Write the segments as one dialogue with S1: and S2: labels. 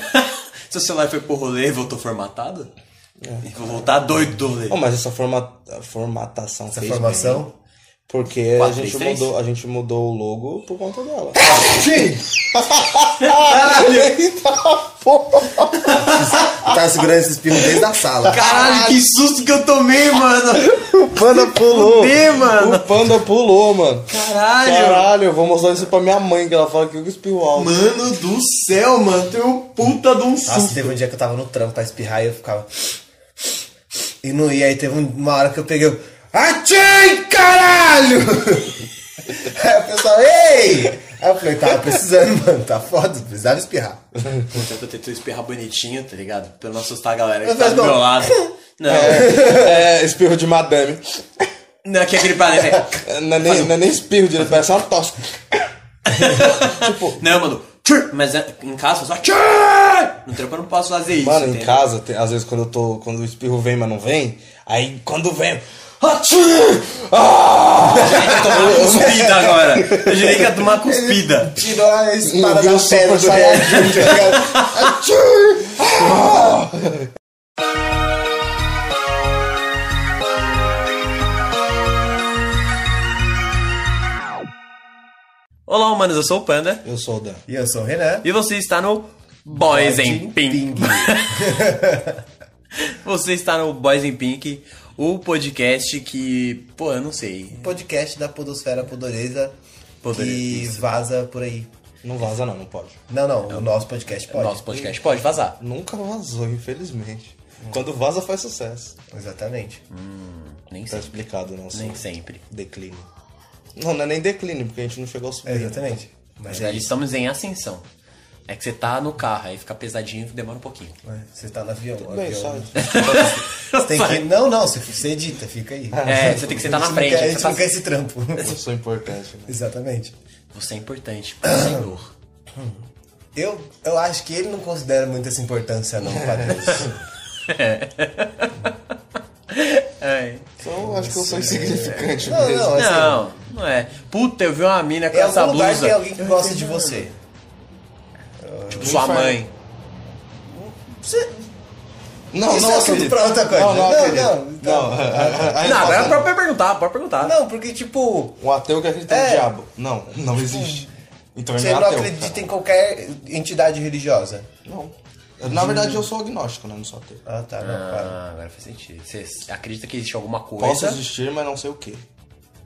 S1: Seu celular foi pro rolê e voltou formatado? E vou voltar doido do rolê.
S2: Oh, mas essa forma, formatação
S3: Essa
S2: fez
S3: formação.
S2: bem. Porque a
S1: Quatro,
S2: gente, mudou, a gente mudou o logo por conta dela.
S3: Tá segurando esse espirro desde a sala.
S1: Caralho, que susto que eu tomei, mano!
S2: o panda pulou.
S1: Fudeu, mano.
S2: O panda pulou, mano.
S1: Caralho!
S2: Caralho, eu vou mostrar isso pra minha mãe, que ela fala que eu espirro alto.
S1: Mano do céu, mano, tem um puta de um
S3: Nossa,
S1: susto.
S3: teve um dia que eu tava no trampo pra espirrar e eu ficava. E não ia, aí teve uma hora que eu peguei. Atchim, caralho! Aí o pessoal, ei! Aí eu falei, tava precisando, mano, tá foda, precisava espirrar.
S1: Eu tento espirrar bonitinho, tá ligado? Pra não assustar a galera que tá do meu lado. Não,
S2: É, espirro de madame.
S1: não, que é aquele padre. né?
S2: Não é nem, não é nem espirro direito, parece uma tosse. tipo,
S1: Não, mano. Mas é- em casa, só. No trampo eu não posso fazer isso.
S2: mano, em
S1: entendeu?
S2: casa, tem- às vezes quando eu tô. Quando o espirro vem, mas não vem, aí quando vem. Atchim! Ah!
S1: Eu tomar uma cuspida agora. Eu jurei que ia tomar cuspida.
S3: Tirou a espada da pedra do
S2: Saiyajin,
S3: tá ligado? Atchim!
S1: Olá, humanos, eu sou o Panda.
S2: Eu sou o Dan.
S3: E eu sou o Renan.
S1: E você está no Boys in
S3: Ping
S1: Pink. Você está no Boys in Pink, o podcast que, pô, eu não sei.
S3: Podcast da Podosfera Podoreza
S1: Podore-
S3: que
S1: isso.
S3: vaza por aí.
S2: Não vaza, não, não pode.
S3: Não, não, o nosso podcast pode.
S1: Nosso podcast pode vazar.
S2: Nunca vazou, infelizmente. Quando vaza, faz sucesso.
S3: Exatamente.
S1: Nem
S2: Tá
S1: sempre.
S2: explicado, não
S1: Nem sempre.
S2: Declínio. Não, não é nem declínio, porque a gente não chegou ao subir.
S3: Exatamente.
S1: Na
S3: Mas é
S1: verdade,
S3: isso.
S1: estamos em ascensão. É que você tá no carro, aí fica pesadinho e demora um pouquinho.
S3: É, Você tá no avião. o
S2: Bem,
S3: avião- Você tem que... Não, não, você, você edita, fica aí.
S1: É, você tem que sentar na frente.
S3: Não quer, a gente
S1: você
S3: não quer esse trampo.
S2: eu sou importante. Né?
S3: Exatamente.
S1: Você é importante pro Senhor.
S3: Eu, eu acho que ele não considera muito essa importância não pra Deus.
S1: É.
S2: Então eu acho que eu sou insignificante
S3: Não,
S2: mesmo.
S3: não, assim,
S1: Não, não é. Puta, eu vi uma mina com
S3: em
S1: essa
S3: algum lugar
S1: blusa.
S3: tem alguém que gosta de você.
S1: Tipo, sua
S2: Inferno.
S1: mãe.
S3: Você...
S2: Não,
S3: Isso
S2: não
S3: é assunto pra outra coisa.
S2: Não, não,
S3: Não,
S2: acredito.
S3: não, então-
S2: Não, a- a- a
S1: Não,
S2: resposta
S1: agora
S2: é
S1: pode perguntar, pode perguntar.
S3: Não, porque tipo,
S2: Um ateu que acredita
S3: É.
S2: no diabo. Não, não existe. Então
S3: você
S2: não
S3: não
S2: é ateu.
S3: acredita em qualquer entidade religiosa.
S2: Não. Na verdade, eu sou agnóstico, né? Não sou ateu.
S3: Ah, tá, não, claro.
S1: Ah, agora faz sentido. Você acredita que existe alguma coisa?
S2: Posso existir, mas não sei o que.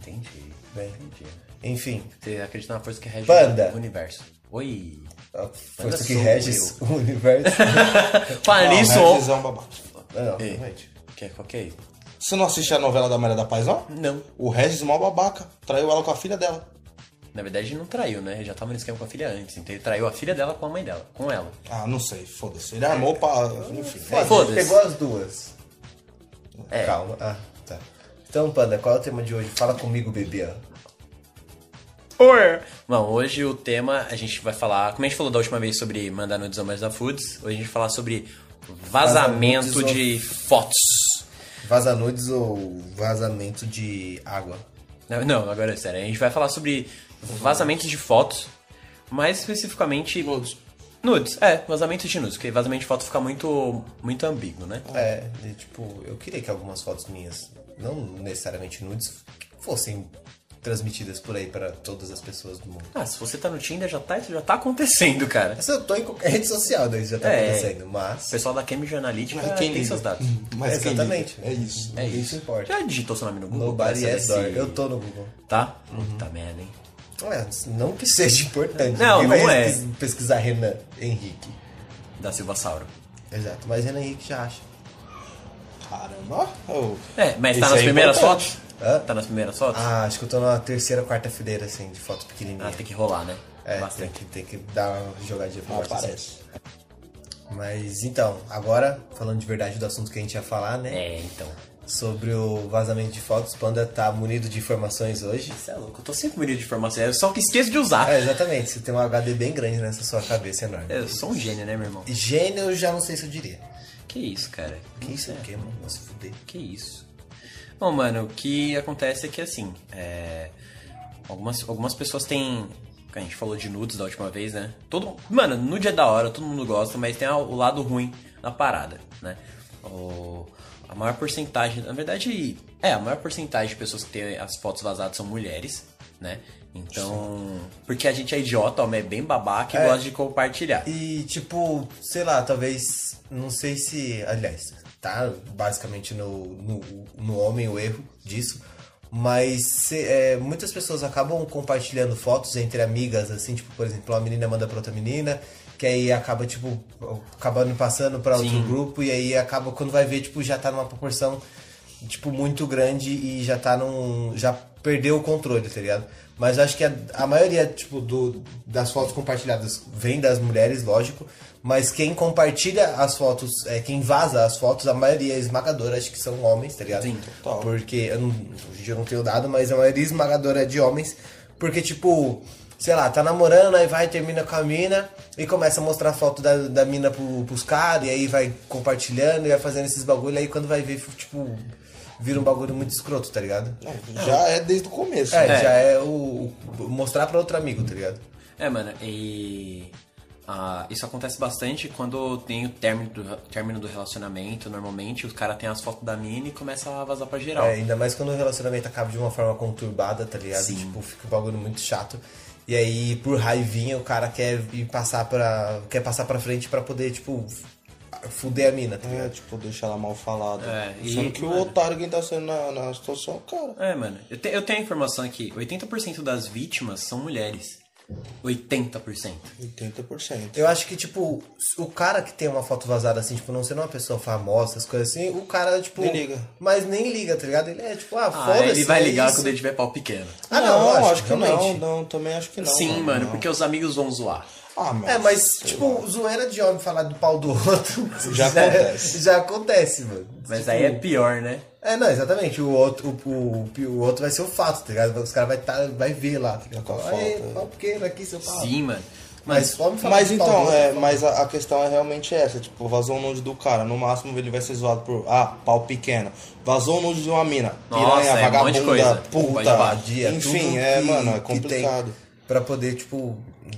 S1: Entendi.
S3: Bem,
S1: Entendi.
S3: enfim,
S1: Você acredita na força que rege o universo. Oi.
S3: A força que rege o universo.
S1: Fala nisso, ó.
S2: Regis é um babaca.
S3: não,
S1: Ei,
S3: realmente.
S1: que, qual que é?
S2: Você não assiste a novela da Maria da Paz, não?
S1: Não.
S2: O Regis, mal babaca, traiu ela com a filha dela.
S1: Na verdade, ele não traiu, né? Ele já tava no esquema com a filha antes. Então ele traiu a filha dela com a mãe dela. Com ela.
S2: Ah, não sei, foda-se. Ele armou pra. Enfim.
S3: Foda-se,
S1: Foda-se.
S3: pegou as duas.
S1: É.
S3: Calma. Ah, tá. Então, Panda, qual é o tema de hoje? Fala comigo, bebê.
S1: Oi. Bom, hoje o tema a gente vai falar. Como a gente falou da última vez sobre mandar nudes ao da Foods, hoje a gente vai falar sobre vazamento
S3: Vazamentos
S1: de fotos.
S3: Vaza nudes ou vazamento de água?
S1: Não, não, agora é sério. A gente vai falar sobre vazamentos de fotos, mais especificamente.
S2: Nudes.
S1: Nudes, é, vazamento de nudes, porque vazamento de foto fica muito, muito ambíguo, né?
S3: É, de, tipo, eu queria que algumas fotos minhas, não necessariamente nudes, fossem transmitidas por aí para todas as pessoas do mundo.
S1: Ah, se você tá no Tinder, já tá, isso já tá acontecendo, cara.
S3: Mas eu tô em qualquer rede social, daí já tá
S1: É.
S3: acontecendo,
S1: O
S3: mas...
S1: pessoal da Cambridge Analytica
S2: Mas quem
S1: tem
S2: liga?
S1: seus dados.
S2: Mas quem
S3: Exatamente.
S2: liga? É isso.
S1: É
S3: Ninguém
S1: isso.
S3: se importa.
S1: Já digitou seu nome no Google?
S3: Nobody
S1: saber
S3: has door.
S1: se-
S3: Eu tô no Google.
S1: Tá? Puta merda, hein?
S3: É, não que seja importante.
S1: Não,
S3: Ninguém
S1: não
S3: vai
S1: é.
S3: pes- pesquisar Renan Henrique.
S1: Da Silva Sauro.
S3: Exato, mas Renan Henrique já acha.
S2: Caramba. Oh.
S1: É, mas tá
S2: Isso
S1: nas
S2: é
S1: primeiras
S2: importante.
S1: fotos?
S3: Hã?
S1: Tá nas primeiras fotos?
S3: Ah, acho que eu tô na terceira, quarta fileira, assim, de fotos pequenininhas.
S1: Ah, tem que rolar, né?
S3: É, tem que, tem que dar uma jogadinha pra assim.
S2: aparece.
S3: Mas então, agora, falando de verdade do assunto que a gente ia falar, né?
S1: É, então.
S3: Sobre o vazamento de fotos, o Panda tá munido de informações hoje.
S1: Você é louco, eu tô sempre munido de informação. Eu só que esqueço de usar.
S3: É, exatamente, você tem um HD bem grande nessa sua cabeça enorme.
S1: Eu sou um gênio, né, meu irmão?
S3: Gênio, eu já não sei se eu diria.
S1: Que isso, cara?
S3: Que isso é o quê, mano? Vou se fuder.
S1: Que isso? Bom, mano, o que acontece é que assim, é, algumas, algumas pessoas têm a gente falou de nudes da última vez, né? Todo, mano, nude é da hora, todo mundo gosta, mas tem o lado ruim na parada, né? O, a maior porcentagem, na verdade, é, a maior porcentagem de pessoas que têm as fotos vazadas são mulheres, né? Então, porque a gente é idiota, homem é bem babaca e
S3: É.
S1: gosta de compartilhar.
S3: E, tipo, sei lá, talvez. Não sei se. Aliás, tá basicamente no, no, no homem o erro disso. Mas se- é, muitas pessoas acabam compartilhando fotos entre amigas, assim, tipo, por exemplo, uma menina manda pra outra menina, que aí acaba, tipo, acabando passando pra outro
S1: Sim.
S3: grupo, e aí acaba, quando vai ver, tipo, já tá numa proporção, tipo, muito grande e já tá num. já perdeu o controle, tá ligado? Mas acho que a, a maioria, tipo, do, das fotos compartilhadas vem das mulheres, lógico. Mas quem compartilha as fotos, é, quem vaza as fotos, a maioria é esmagadora, acho que são homens, tá ligado?
S1: Sim,
S2: total.
S3: Porque eu não, hoje em dia eu não tenho dado, mas a maioria esmagadora é de homens. Porque, tipo, sei lá, tá namorando, aí vai, termina com a mina e começa a mostrar foto da, da mina pro, pros caras, e aí vai compartilhando e vai fazendo esses bagulho, aí quando vai ver, tipo, vira um bagulho muito escroto, tá ligado?
S2: Já é desde o começo.
S3: É,
S2: né?
S3: já é o, o- mostrar pra outro amigo, tá ligado?
S1: É, mano, e. ah, isso acontece bastante quando tem o término do, término do relacionamento. Normalmente, os caras têm as fotos da mina e começam a vazar pra geral.
S3: É, ainda mais quando o relacionamento acaba de uma forma conturbada, tá ligado?
S1: Sim.
S3: Tipo, fica um bagulho muito chato. E aí, por raivinha, o cara quer ir passar pra. quer passar pra frente pra poder, tipo, fuder a mina, tá
S2: É,
S3: ligado?
S2: tipo, deixar ela mal falada.
S1: É, e-
S2: Sendo que o
S1: mano.
S2: otário quem tá sendo na, na situação é o cara.
S1: É, mano. Eu, te- eu tenho a informação aqui: 80% das vítimas são mulheres. 80%.
S2: 80%.
S3: Eu acho que, tipo, o cara que tem uma foto vazada assim, tipo, não sendo uma pessoa famosa, essas coisas assim, o cara, tipo.
S2: Nem liga.
S3: Mas nem liga, tá ligado? Ele é tipo, ah,
S1: Ah,
S3: foda-se.
S1: ele vai
S3: é
S1: ligar
S3: isso.
S1: quando ele tiver pau pequeno.
S3: Ah, não, lógico,
S2: acho que não,
S3: realmente.
S2: não, também acho que não.
S1: Sim, mano,
S2: não.
S1: porque os amigos vão zoar.
S2: Ah, mas...
S3: É, mas, tipo, zoeira de homem falar do pau do outro.
S2: Já acontece.
S3: Já acontece, mano.
S1: Mas
S3: Tipo,
S1: aí é pior, né?
S3: É, não, exatamente. O outro, o, o, o outro vai ser o fato, tá ligado? Os caras vai, tá, vai ver lá. Tá ligado?
S2: Com a
S3: Aí,
S2: foto, é.
S3: pau pequeno aqui, seu pau.
S1: Sim, mano.
S3: Mas,
S1: Mas,
S3: fala
S2: Mas então, é,
S3: fala-
S2: mas a, a questão é realmente essa, tipo, vazou o nude do cara, no máximo ele vai ser zoado por, ah, pau pequeno. Vazou o nude de uma mina,
S1: Nossa,
S2: piranha,
S1: é um de coisa.
S2: vagabunda,
S1: Pode
S2: puta,
S1: pá.
S3: Dia,
S2: enfim, é,
S3: que-
S2: mano, é complicado.
S3: Pra poder, tipo,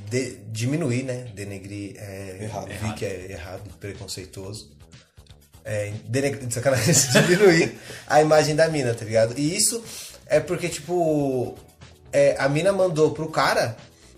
S3: de- diminuir, né? Denegrir. É,
S2: Errado.
S3: Vi que é errado, preconceituoso. É, sacanagem, diminuir a imagem da mina, tá ligado? E isso é porque, tipo, é, a mina mandou pro cara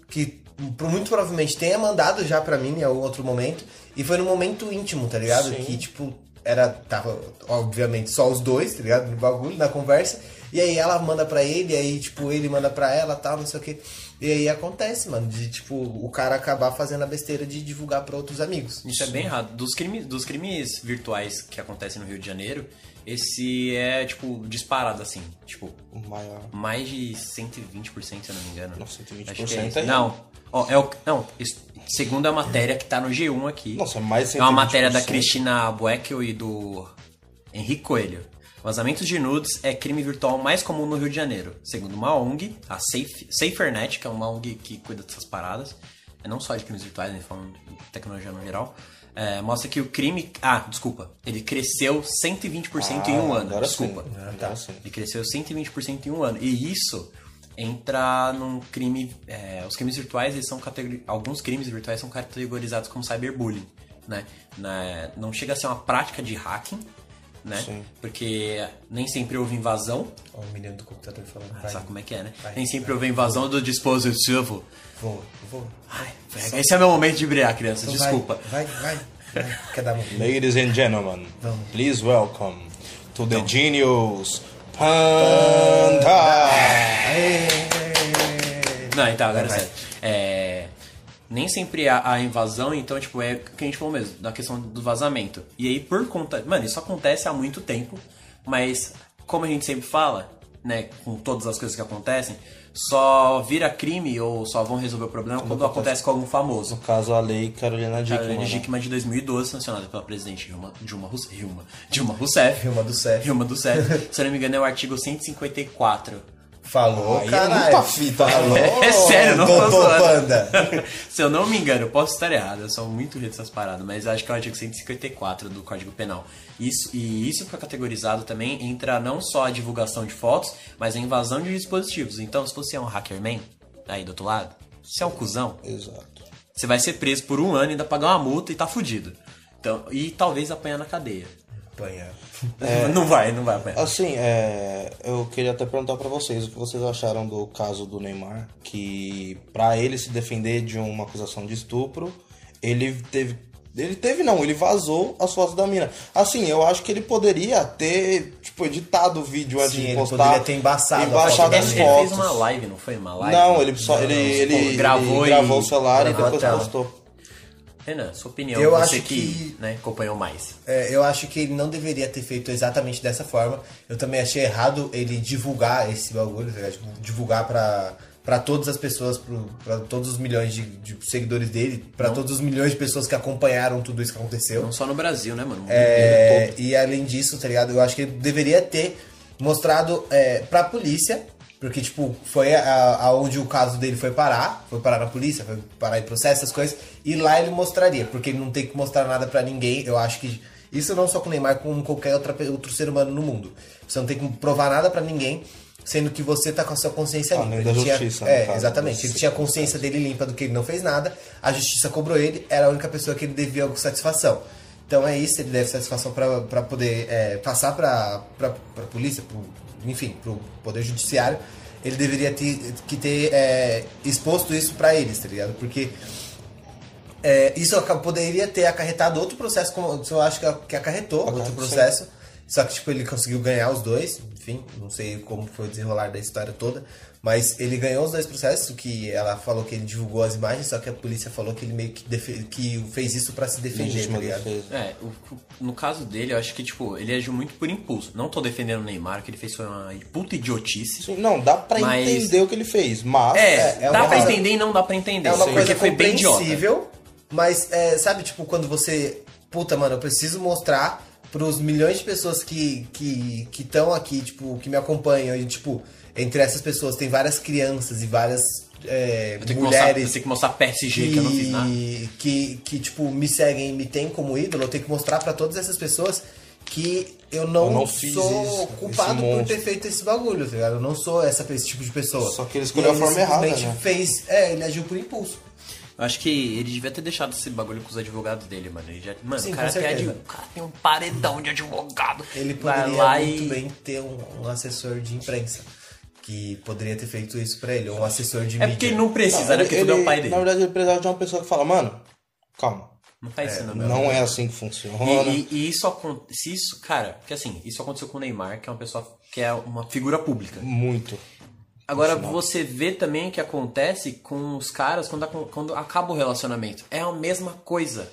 S3: que muito provavelmente tenha mandado já pra mim em algum outro momento. E foi no momento íntimo, tá ligado?
S2: Sim.
S3: Que, tipo, era. Tava, obviamente, só os dois, tá ligado? No bagulho, na conversa. E aí ela manda pra ele, e aí, tipo, ele manda pra ela tal, não sei o que. E aí acontece, mano, de, tipo, o cara acabar fazendo a besteira de divulgar pra outros amigos.
S1: Isso é bem errado. Dos crimes, dos crimes virtuais que acontecem no Rio de Janeiro, esse é, tipo, disparado, assim. Tipo,
S2: O maior.
S1: mais de 120%, se eu não me engano.
S2: Nossa, 120%
S1: Acho que é
S2: é
S1: isso. Não. Ó, é o, não, isso- segundo a matéria que tá no G1 aqui.
S2: Nossa, é mais de
S1: É uma matéria da
S2: 120%.
S1: Cristina Bueckel e do Henrique Coelho. Vazamentos de nudes é crime virtual mais comum no Rio de Janeiro. Segundo uma ONG, a Safe, SaferNet, que é uma ONG que cuida dessas paradas, é não só de crimes virtuais, né, falando de tecnologia no geral, é, mostra que o crime... Ah, desculpa. Ele cresceu 120% em um
S2: Ah,
S1: ano. Desculpa.
S2: Sim, agora sim.
S1: Ele cresceu 120% em um ano. E isso entra num crime. é, os crimes virtuais, eles são categori... alguns crimes virtuais são categorizados como cyberbullying, né? Não chega a ser uma prática de hacking, né?
S2: Sim.
S1: Porque nem sempre houve invasão.
S3: Ó, o menino do computador falando. Vai,
S1: Sabe como é que é, né?
S3: Vai,
S1: nem sempre
S3: vai.
S1: houve invasão do dispositivo.
S3: Vou, vou.
S1: Ai, esse é meu momento de brilhar, crianças.
S3: Então
S1: Desculpa.
S3: Vai, vai, vai. Quer dar uma...
S2: Ladies and gentlemen,
S3: Vamos.
S2: please welcome to the Genius Panda.
S1: Não, então, agora é sério. É, nem sempre há a invasão, então, tipo, é o que a gente falou mesmo, da questão do vazamento. E aí, por conta. Mano, isso acontece há muito tempo, mas como a gente sempre fala, né, com todas as coisas que acontecem, só vira crime ou só vão resolver o problema quando,
S2: acontece.
S1: acontece com algum famoso.
S2: No caso, a lei Carolina Dickman.
S1: Carolina
S2: né?
S1: Dickman de 2012, sancionada pela presidente Dilma, Dilma, Rous- Dilma, Dilma Rousseff.
S3: Dilma Rousseff.
S1: Dilma Rousseff. Se eu não me engano, é o artigo 154
S3: Falou,
S2: é
S3: caralho.
S2: muita fita, né,
S3: Falou,
S1: É, é sério, não
S3: doutor. Panda.
S1: Se eu não me engano, eu posso estar errado, eu sou muito ruim dessas paradas, mas acho que é o artigo 154 do Código Penal. Isso, e isso fica categorizado também entra não só a divulgação de fotos, mas a invasão de dispositivos. Então, se você é um hackerman, aí do outro lado, Você é um cuzão?
S2: Exato.
S1: Você vai ser preso por um ano e ainda pagar uma multa e tá fudido. Então, e talvez apanhar na cadeia.
S3: Apanhar.
S1: Não vai, não vai apanhar.
S2: Assim, é, eu queria até perguntar pra vocês o que vocês acharam do caso do Neymar, que pra ele se defender de uma acusação de estupro, ele teve ele teve não, ele vazou as fotos da mina. Assim, eu acho que ele poderia ter, tipo, editado o vídeo antes
S3: Sim,
S2: de
S3: ele
S2: postar.
S3: poderia ter embaçado
S2: e
S3: da
S2: as
S1: Ele,
S3: mina.
S1: ele
S2: fotos.
S1: fez uma live, não foi uma live?
S2: Não, ele só ele, ele,
S1: Tipo, gravou
S2: ele gravou o celular e depois postou.
S1: Renan, sua opinião,
S3: Eu
S1: você
S3: acho
S1: que,
S3: que-
S1: né, acompanhou mais.
S3: É, eu acho que ele não deveria ter feito exatamente dessa forma. Eu também achei errado ele divulgar esse bagulho, tá? Tipo, divulgar pra, pra todas as pessoas, pro, pra todos os milhões de, de seguidores dele, pra todos os milhões de pessoas que acompanharam tudo isso que aconteceu.
S1: Não só no Brasil, né, mano?
S3: É, e além disso, tá ligado? Eu acho que ele deveria ter mostrado é, pra polícia, porque, tipo, foi aonde o caso dele foi parar, foi parar na polícia, foi parar em processo, essas coisas, e lá ele mostraria, porque ele não tem que mostrar nada pra ninguém. Eu acho que isso não só com o Neymar, com qualquer outra, outro ser humano no mundo. Você não tem que provar nada pra ninguém. Sendo que você tá com a sua consciência limpa.
S2: Além da
S3: Ele tinha-
S2: justiça, no
S3: é,
S2: caso.
S3: exatamente. Ele tinha a consciência dele limpa do que ele não fez nada. A justiça cobrou ele, era a única pessoa que ele devia satisfação. Então é isso, ele deve satisfação pra poder é, passar pra, pra polícia, pro, enfim, pro poder judiciário. Ele deveria ter, que ter é, exposto isso pra eles, tá ligado? Porque é, isso poderia ter acarretado outro processo, como eu acho que, a- acarretou outro
S2: sim.
S3: Só que, tipo, ele conseguiu ganhar os dois. Enfim, não sei como foi o desenrolar da história toda. Mas ele ganhou os dois processos, que ela falou que ele divulgou as imagens, só que a polícia falou que ele meio que, que fez isso pra se defender, tá ligado?
S1: É, o- o- no caso dele, eu acho que, tipo, ele agiu muito por impulso. Não tô defendendo o Neymar, o que ele fez foi uma puta idiotice.
S2: Sim, não, dá pra
S1: Mas-
S2: entender o que ele fez, mas.
S1: É,
S3: é
S1: dá
S3: uma
S1: pra
S3: coisa-
S1: entender e não dá pra entender.
S3: É uma coisa
S1: foi bem idiota.
S3: compreensível, mas é, sabe, tipo, quando você. Puta, mano, eu preciso mostrar pros milhões de pessoas que estão que, que tão aqui, tipo, que me acompanham, e, tipo, entre essas pessoas tem várias crianças e várias é,
S1: Eu tenho que mostrar, eu
S3: mulheres.
S1: tenho que mostrar PSG que, eu não fiz nada.
S3: que, que, tipo, me seguem e me têm como ídolo, eu tenho que mostrar pra todas essas pessoas que eu não,
S2: Eu não
S3: sou
S2: isso,
S3: culpado por ter feito esse bagulho, tá ligado? Eu não sou essa, esse tipo de pessoa.
S2: Só que ele escolheu
S3: E
S2: a forma errada, né?
S3: fez, é, ele agiu por impulso.
S1: Eu acho que ele devia ter deixado esse bagulho com os advogados dele, mano. Ele já, mano,
S3: Sim,
S1: o, cara
S3: com
S1: tem adv- o cara tem um paredão de advogado.
S3: Ele poderia
S1: lá
S3: muito
S1: e...
S3: bem ter um, um assessor de imprensa que poderia ter feito isso pra ele, ou um assessor de
S1: É
S3: mídia.
S1: porque ele não precisa,
S2: Não,
S1: né?
S2: ele-
S1: Porque tudo é o
S2: ele-
S1: pai dele.
S2: Na verdade, ele precisava de uma pessoa que fala, mano, calma.
S1: Não faz isso, não, meu.
S2: Não é assim que funciona.
S1: E, e- e isso acontece. Isso, cara, porque assim, isso aconteceu com o Neymar, que é uma pessoa que é uma figura pública.
S2: Muito.
S1: Agora você vê também o que acontece com os caras quando, quando acaba o relacionamento. É a mesma coisa,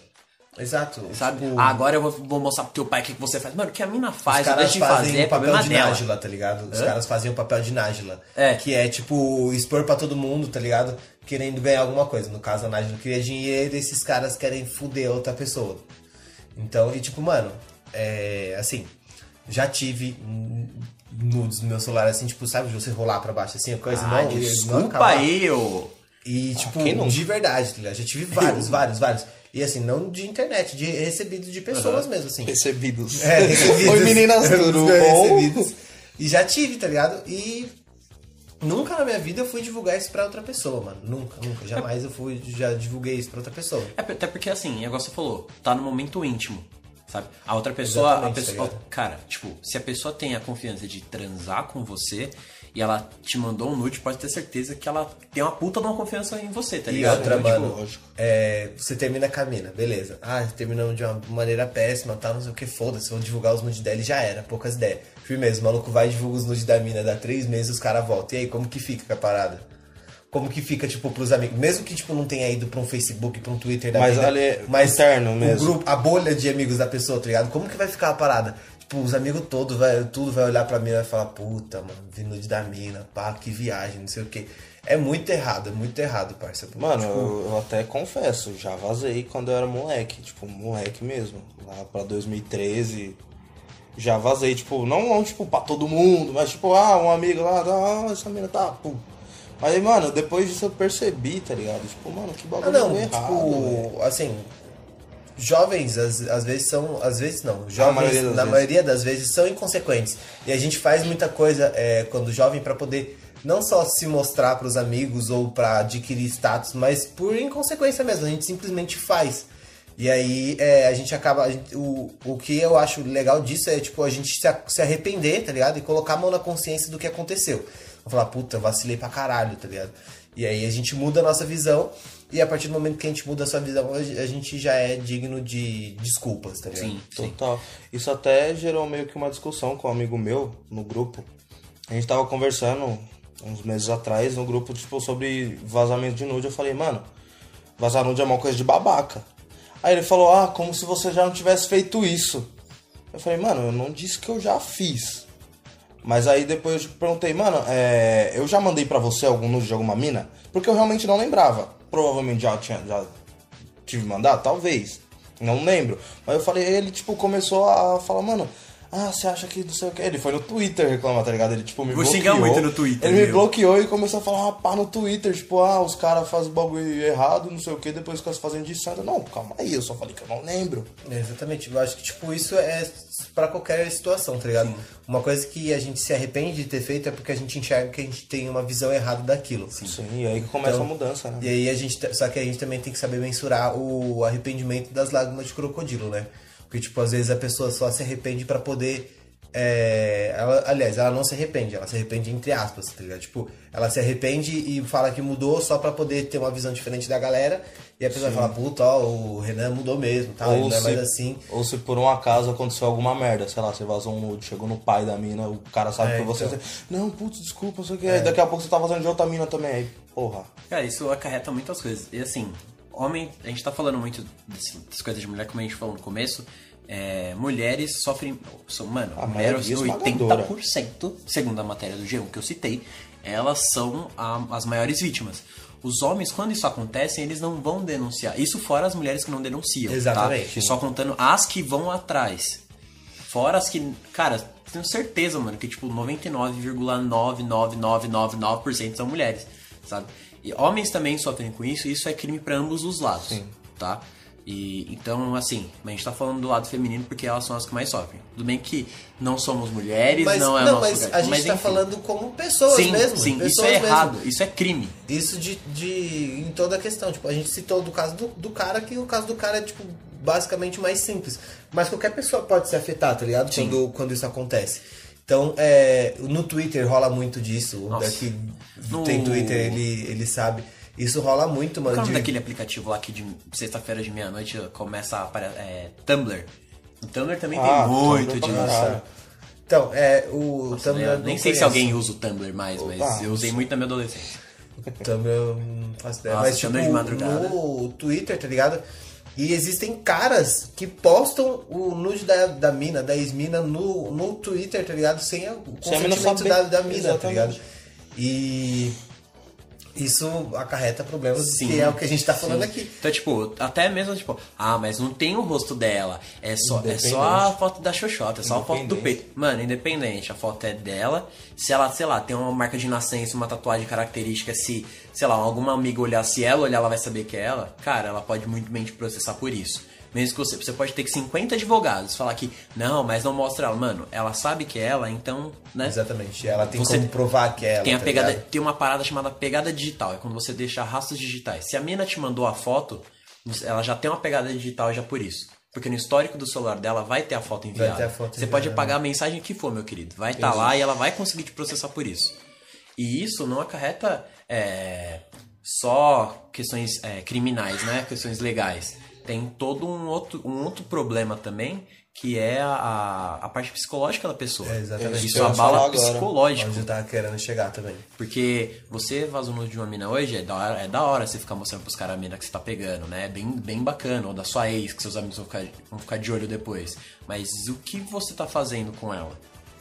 S3: Exato.
S1: sabe?
S3: Tipo,
S1: Ah, agora eu vou, vou mostrar pro teu pai o que que você faz. Mano, o que a mina
S3: os
S1: faz,
S3: caras
S1: deixa de
S3: fazem
S1: fazer, é
S3: o papel
S1: problema
S3: de
S1: dela.
S3: Nájila, tá ligado? Os
S1: Hã?
S3: caras faziam o papel de Nájila.
S1: É.
S3: Que é, tipo, expor pra todo mundo, tá ligado? Querendo ganhar alguma coisa. No caso, a Nájila queria dinheiro e esses caras querem fuder outra pessoa. Então, e tipo, mano, é, assim, já tive nudes no meu celular, assim, tipo, sabe, de você rolar pra baixo, assim, a coisa
S1: Ah,
S3: não, não
S1: desculpa
S3: acabar.
S1: aí, ô.
S3: E, tipo,
S2: não?
S3: de verdade, tá ligado? Já tive vários, vários, vários. E assim, não de internet, de recebidos de pessoas mesmo, assim.
S2: Recebidos.
S3: É, recebidos.
S2: Oi meninas, tudo
S3: Recebidos. E já tive, tá ligado? E nunca na minha vida eu fui divulgar isso pra outra pessoa, mano. Nunca, nunca. Jamais eu fui, já divulguei isso pra outra pessoa.
S1: É, até porque assim, é igual você falou, tá no momento íntimo, sabe? A outra pessoa, a
S3: Exatamente, tá
S1: pessoa, cara, tipo, se a pessoa tem a confiança de transar com você e ela te mandou um nude, pode ter certeza que ela tem uma puta de uma confiança em você, tá
S3: E
S1: ligado?
S3: outra,
S1: Então,
S3: mano,
S2: lógico.
S3: é, você termina com a mina, beleza. Ah, terminamos de uma maneira péssima, tá, não sei o que, foda-se, vou divulgar os nudes dela e já era, poucas ideias. Firmeza, o maluco vai e divulga os nudes da mina, dá três meses os caras voltam. E aí, como que fica com a parada? Como que fica, tipo, pros amigos? Mesmo que, tipo, não tenha ido pra um Facebook, pra um Twitter da
S2: Mas
S3: vida,
S2: ali é interno mesmo.
S3: grupo, a bolha de amigos da pessoa, tá ligado? Como que vai ficar a parada? Tipo, os amigos todos, vai, tudo vai olhar pra mim e vai falar, puta, mano, vi nude da mina, pá, que viagem, não sei o que. É muito errado, é muito errado, parça.
S2: Mano,
S3: Tipo,
S2: eu, eu até confesso, já vazei quando eu era moleque, tipo, moleque mesmo. Lá pra 2013, já vazei, tipo, não, não tipo, pra todo mundo, mas tipo, ah, um amigo lá, ah, essa mina tá, pum. Aí, mano, depois disso eu percebi, tá ligado? Tipo, mano, que
S3: Ah,
S2: bagulho
S3: não,
S2: errado,
S3: tipo, assim, jovens às, às vezes são, às vezes não, jovens
S2: maioria das
S3: na
S2: vezes.
S3: maioria das vezes são inconsequentes. E a gente faz muita coisa é, quando jovem pra poder não só se mostrar pros amigos ou pra adquirir status, mas por inconsequência mesmo, a gente simplesmente faz. E aí é, a gente acaba. a gente- o, o que eu acho legal disso é tipo a gente se, se arrepender, tá ligado? E colocar a mão na consciência do que aconteceu. Vou falar, puta, vacilei pra caralho, tá ligado? E aí a gente muda a nossa visão. E a partir do momento que a gente muda a sua visão, a gente já é digno de desculpas, tá ligado?
S1: Sim, sim.
S2: Total. Isso até gerou meio que uma discussão com um amigo meu no grupo. A gente tava conversando uns meses atrás no grupo, tipo, sobre vazamento de nude. Eu falei, mano, vazar nude é uma coisa de babaca. Aí ele falou, ah, como se você já não tivesse feito isso. Eu falei, mano, eu não disse que eu já fiz. Mas aí depois eu perguntei, mano, é, eu já mandei pra você algum nude de alguma mina? Porque eu realmente não lembrava. Provavelmente já tinha, já tive mandado, talvez. Não lembro. Mas eu falei, ele tipo começou a falar, mano, ah, você acha que não sei o que. Ele foi no Twitter reclamar, tá ligado? Ele tipo me
S1: Vou
S2: bloqueou.
S1: xingar muito no Twitter,
S2: Ele me
S1: viu?
S2: bloqueou e começou a falar, ah, pá, no Twitter, tipo, ah, os caras fazem bagulho errado, não sei o que, depois ficam se fazendo de santo. Não, calma aí, eu só falei que eu não lembro.
S3: É, Exatamente, eu acho que tipo isso é pra qualquer situação, tá ligado? Uma coisa que a gente se arrepende de ter feito é porque a gente enxerga que a gente tem uma visão errada daquilo.
S2: Sim, e aí que começa
S3: Então,
S2: a mudança, né?
S3: E aí a gente, só que a gente também tem que saber mensurar o arrependimento das lágrimas de crocodilo, né? Porque tipo às vezes a pessoa só se arrepende pra poder é, ela, aliás, ela não se arrepende, ela se arrepende entre aspas, tá ligado? Tipo, ela se arrepende e fala que mudou só pra poder ter uma visão diferente da galera. E a pessoa fala, puta, ó, o Renan mudou mesmo, tal, ele não é mais assim.
S2: ou se por um acaso aconteceu alguma merda, sei lá, você vazou um nude, chegou no pai da mina, o cara sabe
S3: É,
S2: que você.
S3: então.
S2: você- Não, putz, desculpa, não sei o que. Aí Daqui a pouco você tá vazando de outra mina também. Aí, porra.
S1: Cara, isso acarreta muitas coisas. E assim, homem, a gente tá falando muito desse- das coisas de mulher, como a gente falou no começo. é, mulheres sofrem. Mano,
S2: A
S1: mulheres,
S2: maioria esmagadora.
S1: 80%, segundo a matéria do G1 que eu citei, elas são a- as maiores vítimas. Os homens, quando isso acontece, eles não vão denunciar. Isso fora as mulheres que não denunciam.
S3: Exatamente.
S1: Tá? Só contando as que vão atrás. Fora as que. Cara, tenho certeza, mano, que tipo 99,99999% são mulheres, sabe? E homens também sofrem com isso, e isso é crime pra ambos os lados, tá? E então, assim, a gente tá falando do lado feminino porque elas são as que mais sofrem. Tudo bem que não somos mulheres,
S3: Mas,
S1: não é
S3: não,
S1: nosso
S3: mas
S1: lugar.
S3: a gente tá
S1: enfim.
S3: falando como pessoas
S1: sim,
S3: mesmo.
S1: Sim, isso
S3: pessoas
S1: é
S3: mesmo.
S1: errado, isso é crime.
S3: Isso de, de. em toda a questão. Tipo, a gente citou do caso do, do cara, que o caso do cara é, tipo, basicamente mais simples. Mas qualquer pessoa pode se afetar, tá ligado? Quando, quando isso acontece. Então, é, no Twitter rola muito disso. O
S1: Nossa.
S3: daqui
S1: No-
S3: tem Twitter, ele, ele sabe. Isso rola muito, mano.
S1: o nome
S3: de-
S1: daquele aplicativo lá que de sexta-feira de meia-noite começa a aparecer. É, Tumblr. No Tumblr também
S2: Ah,
S1: tem muito disso.
S3: Então, é, o
S1: Nossa,
S3: Tumblr.
S1: eu nem
S3: não
S1: sei se
S3: conheço.
S1: alguém usa o Tumblr mais, mas
S2: Ah,
S1: eu usei muito na minha adolescência.
S3: Tumblr eu não faço ideia.
S1: Nossa,
S3: Mas, tipo,
S1: Tumblr de madrugada.
S3: no Twitter, tá ligado? E existem caras que postam o nude da, da mina, da ex-mina, no, no Twitter, tá ligado? Sem a- o consentimento da, da mina, tá
S2: Exatamente.
S3: ligado? E isso acarreta problemas,
S1: Sim,
S3: que é o que a gente tá falando
S1: sim.
S3: aqui.
S1: Então, tipo, até mesmo, tipo, ah, mas não tem o rosto dela. É só, é só a foto da Xoxota, é só a foto do peito. Mano, independente, a foto é dela. Se ela, sei lá, tem uma marca de nascença, uma tatuagem característica, se, sei lá, alguma amiga olhar, se ela olhar, ela vai saber que é ela, cara, ela pode muito bem te processar por isso. Mesmo que você, você pode ter que 50 advogados falar que, não, mas não mostra ela. Mano, ela sabe que é ela, então, né?
S3: Exatamente. Ela tem
S1: Você
S3: como provar que é ela.
S1: Tem a
S3: tá
S1: pegada,
S3: ligado?
S1: tem uma parada chamada pegada digital, é quando você deixa rastros digitais. Se a mina te mandou a foto, ela já tem uma pegada digital já por isso. Porque no histórico do celular dela vai ter a foto enviada.
S3: ter a foto
S1: você
S3: enviada.
S1: pode apagar a mensagem que for, meu querido. Vai estar lá e ela vai conseguir te processar por isso. E isso não acarreta é, só questões é, criminais, né? Questões legais. Tem todo um outro, um outro problema também, que é a, a, parte psicológica da pessoa.
S3: É, exatamente.
S2: Isso
S1: abala
S2: agora.
S1: psicológico.
S3: Onde eu tava querendo chegar também.
S1: Porque você vazou nude de uma mina hoje, é da hora, é da hora você ficar mostrando pros caras a mina que você tá pegando, né? É bem, bem bacana. Ou da sua ex, que seus amigos vão ficar, vão ficar de olho depois. Mas o que você tá fazendo com ela?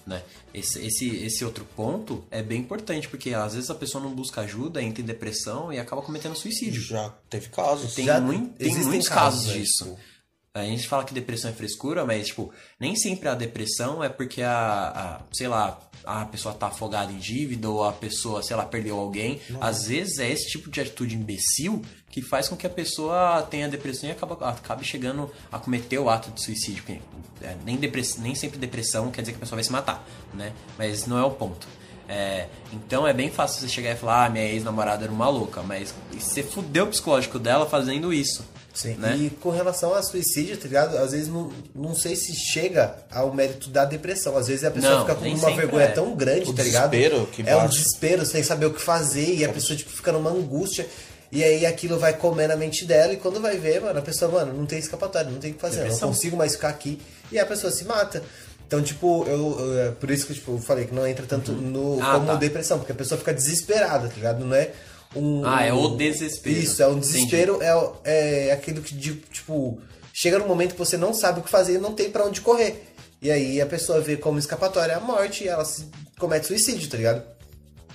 S1: Né? Esse, esse, esse outro ponto é bem importante, porque às vezes a pessoa não busca ajuda, entra em depressão e acaba cometendo suicídio.
S2: Já teve casos.
S1: Tem,
S3: Já
S1: muito, tem muitos
S3: casos,
S1: casos disso.
S3: tipo-
S1: A gente fala que depressão é frescura, mas, tipo, nem sempre a depressão é porque a, a, sei lá, a pessoa tá afogada em dívida ou a pessoa, sei lá, perdeu alguém. Às vezes é esse tipo de atitude imbecil que faz com que a pessoa tenha depressão e acaba, acabe chegando a cometer o ato de suicídio. Porque, é, nem, depress, nem sempre depressão quer dizer que a pessoa vai se matar, né? Mas não é o ponto. É, então é bem fácil você chegar e falar, ah, minha ex-namorada era uma louca, mas você fudeu o psicológico dela fazendo isso.
S3: Sim.
S1: Né?
S3: E com relação a suicídio, tá ligado? Às vezes não, não sei se chega ao mérito da depressão. Às vezes a pessoa
S1: Não,
S3: fica com uma vergonha
S1: é.
S3: tão grande,
S2: O
S3: tá ligado?
S2: desespero que
S3: é um desespero sem saber o que fazer e a pessoa tipo, fica numa angústia. E aí aquilo vai comer na mente dela e quando vai ver, mano, a pessoa, mano, não tem escapatória, não tem o que fazer, eu não
S1: Depressão.
S3: consigo mais ficar aqui. E a pessoa se mata. Então, tipo, eu, eu- é por isso que tipo, eu falei que não entra tanto no,
S1: Ah,
S3: como
S1: tá.
S3: depressão, porque a pessoa fica desesperada, tá ligado? Não é um.
S1: Ah, é o desespero.
S3: Isso, é um
S1: Entendi.
S3: desespero, é, é aquilo que, tipo, chega num momento que você não sabe o que fazer e não tem pra onde correr. E aí a pessoa vê como escapatória a morte e ela se, comete suicídio, tá ligado?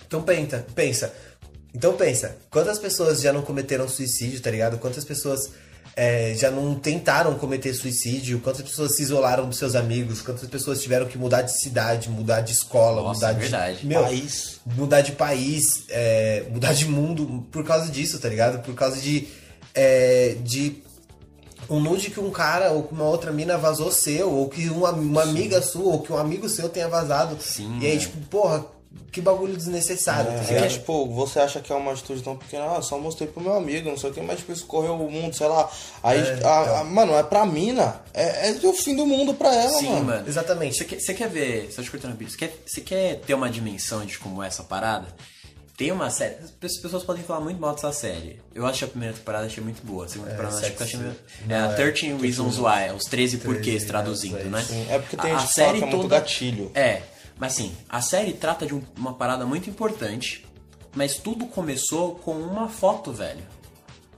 S3: Então pensa, pensa. Então pensa, quantas pessoas já não cometeram suicídio, tá ligado? Quantas pessoas é, já não tentaram cometer suicídio? Quantas pessoas se isolaram dos seus amigos? Quantas pessoas tiveram que mudar de cidade, mudar de escola,
S1: Nossa,
S3: mudar
S1: é
S3: de
S1: verdade.
S3: Meu,
S2: País.
S3: mudar de país, é, mudar de mundo por causa disso, tá ligado? Por causa de é, de um nude que um cara ou que uma outra mina vazou seu, ou que uma, uma amiga sua, ou que um amigo seu tenha vazado.
S1: Sim,
S3: E aí,
S1: né?
S3: tipo, porra, que bagulho desnecessário, tá
S2: É,
S3: ligado?
S2: é, tipo, você acha que é uma atitude tão pequena, ah, só mostrei pro meu amigo, não sei o que, mas tipo, isso correu o mundo, sei lá. Aí,
S3: É,
S2: a- a- mano, é pra mina, é, é o fim do mundo pra ela,
S1: Sim,
S2: mano.
S1: mano.
S3: Exatamente.
S1: Você quer, você quer ver, só te cortando rapidinho, você quer, você quer ter uma dimensão de como é essa parada? Tem uma série, as pessoas podem falar muito mal dessa série. Eu acho a primeira temporada achei muito boa, a segunda temporada eu acho que achei meio...
S3: Não,
S1: É a
S3: é,
S1: 13 Reasons Why, os 13 porquês traduzindo,
S3: é,
S1: né?
S2: Sim, é porque tem
S1: A-
S2: gente
S1: a
S2: que fala
S1: série
S2: que é muito
S1: toda-
S2: gatilho.
S1: É, mas assim, a série trata de um- uma parada muito importante, mas tudo começou com uma foto, velho.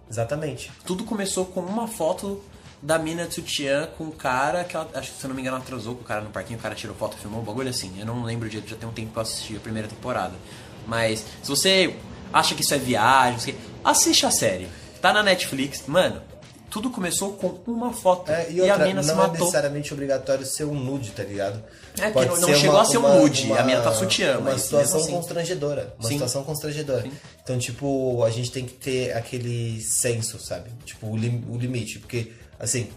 S3: Exatamente.
S1: Tudo começou com uma foto da mina de sutiã com o cara que ela, acho que se eu não me engano, ela atrasou com o cara no parquinho, o cara tirou foto, filmou um bagulho assim. Eu não lembro direito, já tem um tempo que eu assisti a primeira temporada. Mas se você acha que isso é viagem, assiste a série. Tá na Netflix, mano. Tudo começou com uma foto
S3: É, e
S1: e, a
S3: outra,
S1: mina se
S3: não é
S1: matou.
S3: necessariamente obrigatório ser um nude, tá ligado?
S1: É, que não- não chegou a ser um nude, a mina tá sutiã,
S3: Uma situação
S1: assim.
S3: constrangedora. Uma
S1: Sim.
S3: situação constrangedora. Então, tipo, a gente tem que ter aquele senso, sabe? Tipo, o, lim- o limite. Porque, assim,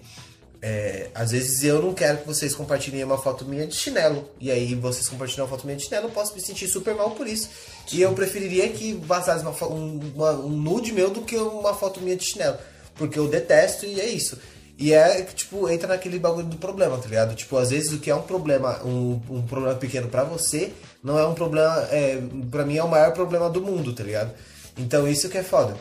S3: é, às vezes eu não quero que vocês compartilhem uma foto minha de chinelo. E aí vocês compartilham uma foto minha de chinelo, eu posso me sentir super mal por isso. E eu preferiria que vazasse uma, um, uma- um nude meu do que uma foto minha de chinelo. Porque eu detesto e é isso. E é que, tipo, entra naquele bagulho do problema, tá ligado? Tipo, às vezes o que é um problema, um, um problema pequeno pra você, não é um problema, é, pra mim é o maior problema do mundo, tá ligado? Então isso que é foda.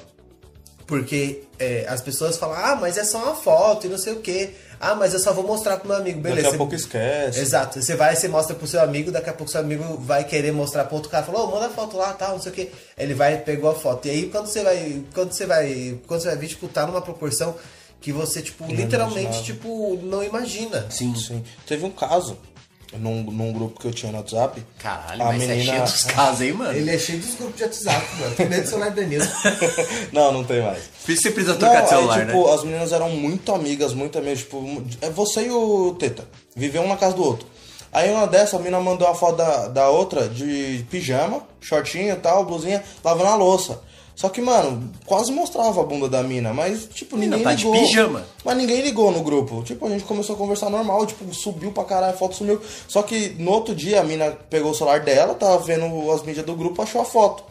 S3: Porque é, as pessoas falam, ah, mas é só uma foto e não sei o quê. Ah, mas eu só vou mostrar pro meu amigo, beleza.
S2: Daqui a
S3: você-
S2: pouco esquece.
S3: Exato. Você vai, você mostra pro seu amigo, daqui a pouco seu amigo vai querer mostrar pro outro cara, falou, ô, manda a foto lá, tal, não sei o quê. Ele vai, pegou a foto. E aí quando você vai, quando você vai, quando você vai ver, tipo, tá numa proporção que você, tipo, literalmente,
S2: imaginava.
S3: tipo, não imagina.
S1: Sim.
S2: Sim. Teve um caso, num, num grupo que eu tinha no WhatsApp.
S1: Caralho,
S2: a
S1: mas é
S2: menina...
S1: cheio dos casos, hein, mano?
S3: Ele é cheio dos grupos de WhatsApp, mano. Tem medo do celular do Danilo.
S2: não, não tem mais.
S1: Você precisa trocar de
S2: Não,
S1: celular,
S2: aí, tipo,
S1: né?
S2: as meninas eram muito amigas, muito amigas. Tipo, é você e o Teta. Viviam um na casa do outro. Aí uma dessa, a menina mandou a foto da, da outra de pijama, shortinho e tal, blusinha, lavando a louça. Só que, mano, quase mostrava a bunda da mina, mas, tipo,
S1: Mina,
S2: ninguém
S1: tá de
S2: ligou.
S1: pijama.
S2: Mas ninguém ligou no grupo. Tipo, a gente começou a conversar normal, tipo, subiu pra caralho, a foto sumiu. Só que no outro dia a mina pegou o celular dela, tava vendo as mídias do grupo, achou a foto.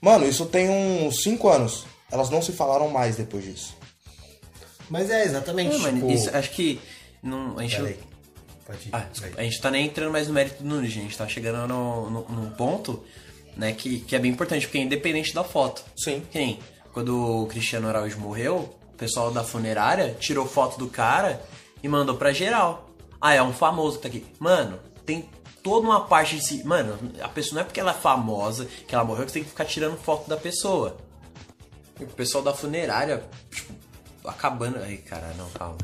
S2: Mano, isso tem uns 5 anos. Elas não se falaram mais depois disso.
S3: Mas é, exatamente.
S1: Não, mano,
S3: tipo...
S1: isso, acho que não, a gente
S3: Peraí. Pode ir.
S1: Ah, desculpa. A gente tá nem entrando mais no mérito do Nunes, a gente tá chegando no, no- num ponto, né, que, que é bem importante, porque é independente da foto.
S2: Sim.
S1: Que nem quando o Cristiano Araújo morreu, o pessoal da funerária tirou foto do cara e mandou pra geral. Ah, é um famoso que tá aqui. Mano, tem toda uma parte de si. Mano, a pessoa não é porque ela é famosa, que ela morreu, que você tem que ficar tirando foto da pessoa. E o pessoal da funerária, tipo, acabando. Ai, cara, não, calma.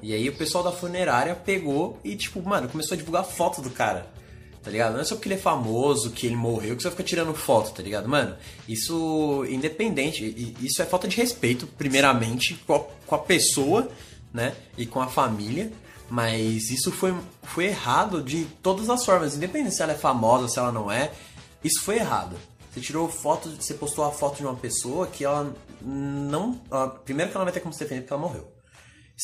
S1: E aí o pessoal da funerária pegou e, tipo, mano, começou a divulgar foto do cara. Tá ligado? Não é só porque ele é famoso, que ele morreu, que você fica tirando foto, tá ligado? Mano, isso, independente, isso é falta de respeito, primeiramente, com a, com a pessoa, né? E com a família. Mas isso foi, foi errado de todas as formas, independente se ela é famosa, se ela não é. Isso foi errado. Você tirou foto, você postou a foto de uma pessoa que ela não. ela- primeiro que ela não vai ter como se defender porque ela morreu.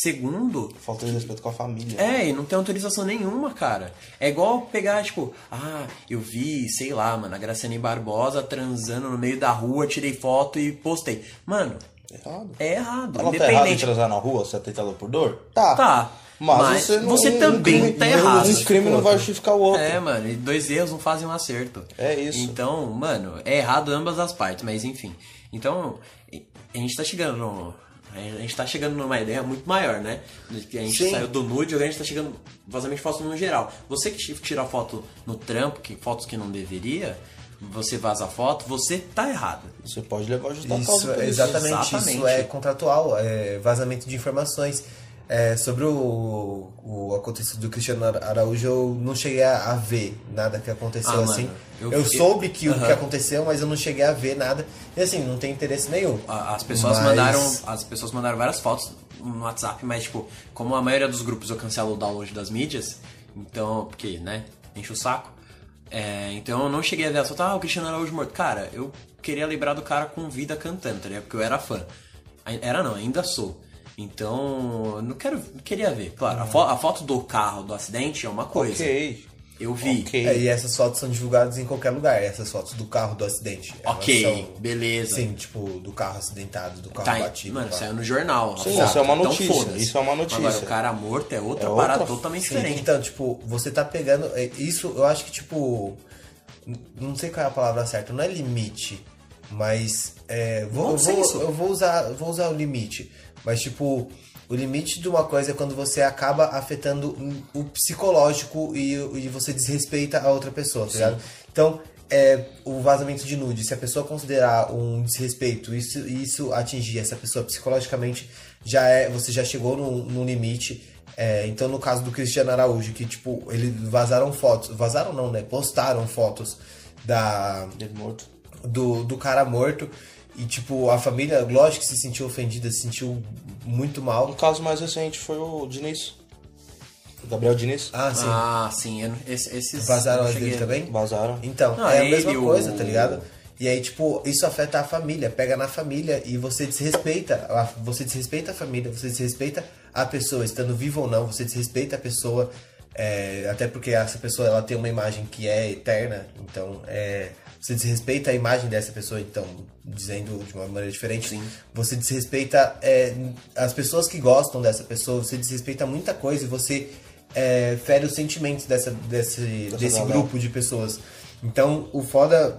S1: Segundo,
S2: Falta de respeito com a família.
S1: é, e não tem autorização nenhuma, cara. É igual pegar, tipo, ah, eu vi, sei lá, mano, a Graciane Barbosa transando no meio da rua, tirei foto e postei. Mano,
S2: Errado.
S1: é errado.
S2: Ela tá errada em
S1: independente.
S2: transar na rua, você é tentador por dor? Tá.
S1: Tá.
S2: Mas,
S1: Mas
S2: você, não,
S1: você
S2: um
S1: também
S2: crime-
S1: tá errado.
S2: Um crime não vai justificar o outro.
S1: É, mano, e dois erros não fazem um acerto.
S2: É isso.
S1: Então, mano, é errado ambas as partes, mas enfim. Então, a gente tá chegando no. A gente tá chegando numa ideia muito maior, né? A gente
S3: Sim.
S1: saiu do nude, agora a gente tá chegando vazamento de fotos no geral. Você que tira foto no trampo, que fotos que não deveria, você vaza foto, você tá errado.
S2: Você pode levar a justa causa
S3: Isso,
S2: por isso.
S3: exatamente,
S1: Exatamente.
S3: isso é contratual, é vazamento de informações. É, sobre o, o acontecido do Cristiano Araújo, eu não cheguei a, a ver nada que aconteceu
S1: Ah, mano,
S3: assim.
S1: eu-
S3: Eu,
S1: eu-
S3: soube que o
S1: Aham.
S3: que aconteceu, mas eu não cheguei a ver nada. E assim, não tem interesse nenhum.
S1: A- As pessoas
S3: Mas-
S1: mandaram. As pessoas mandaram várias fotos no WhatsApp, mas tipo, como a maioria dos grupos eu cancelo o download das mídias, então, porque, né, enche o saco. é, então eu não cheguei a ver as fotos, ah, o Cristiano Araújo morto. Cara, eu queria lembrar do cara com vida cantando, tá ligado? Porque eu era fã. Era não, ainda sou. Então, não quero, queria ver. Claro, a, fo- a foto do carro do acidente é uma coisa.
S2: Ok.
S1: Eu vi.
S2: Ok.
S3: É, e essas fotos são divulgadas em qualquer lugar, essas fotos do carro do acidente.
S1: Ok,
S3: são-
S1: beleza.
S3: Sim, tipo, do carro acidentado, do carro
S1: Tá,
S3: batido.
S1: mano, saiu no jornal.
S2: Sim,
S1: foto,
S2: isso é uma
S1: então
S2: notícia,
S1: foda-se.
S2: isso é uma notícia.
S1: Agora, o cara morto é outra
S2: É
S1: parada
S2: outra-
S1: totalmente
S3: Sim,
S1: diferente.
S3: Então, tipo, você tá pegando. é, Isso eu acho que, tipo. Não sei qual é a palavra certa, não é limite, mas. É, vou, eu, vou, eu vou usar, vou usar o limite. Mas, tipo, o limite de uma coisa é quando você acaba afetando o psicológico e, e você desrespeita a outra pessoa, tá ligado? Então, é, o vazamento de nude, se a pessoa considerar um desrespeito, isso, isso atingir essa pessoa psicologicamente, já é, você já chegou num, num limite. É, então, no caso do Cristiano Araújo, que, tipo, eles vazaram fotos, vazaram não, né? Postaram fotos da,
S2: Ele morto.
S3: do, do cara morto. E, tipo, a família, lógico que se sentiu ofendida, se sentiu muito
S2: Um
S3: mal.
S2: caso mais recente foi o Diniz. O Gabriel Diniz.
S3: Ah, sim.
S1: Ah, sim. eu esse- esses.
S3: Vazaram as dele também?
S2: Vazaram.
S3: Então,
S1: Não,
S3: é a mesma
S1: o-
S3: coisa, tá ligado? E aí, tipo, isso afeta a família, pega na família e você desrespeita, você desrespeita a família, você desrespeita a pessoa, estando viva ou não, você desrespeita a pessoa, é, até porque essa pessoa ela tem uma imagem que é eterna, então é, você desrespeita a imagem dessa pessoa, então, dizendo de uma maneira diferente,
S1: Sim.
S3: você desrespeita é, as pessoas que gostam dessa pessoa, você desrespeita muita coisa e você é, fere os sentimentos dessa, desse, desse
S2: galera.
S3: grupo de pessoas. Então, o foda.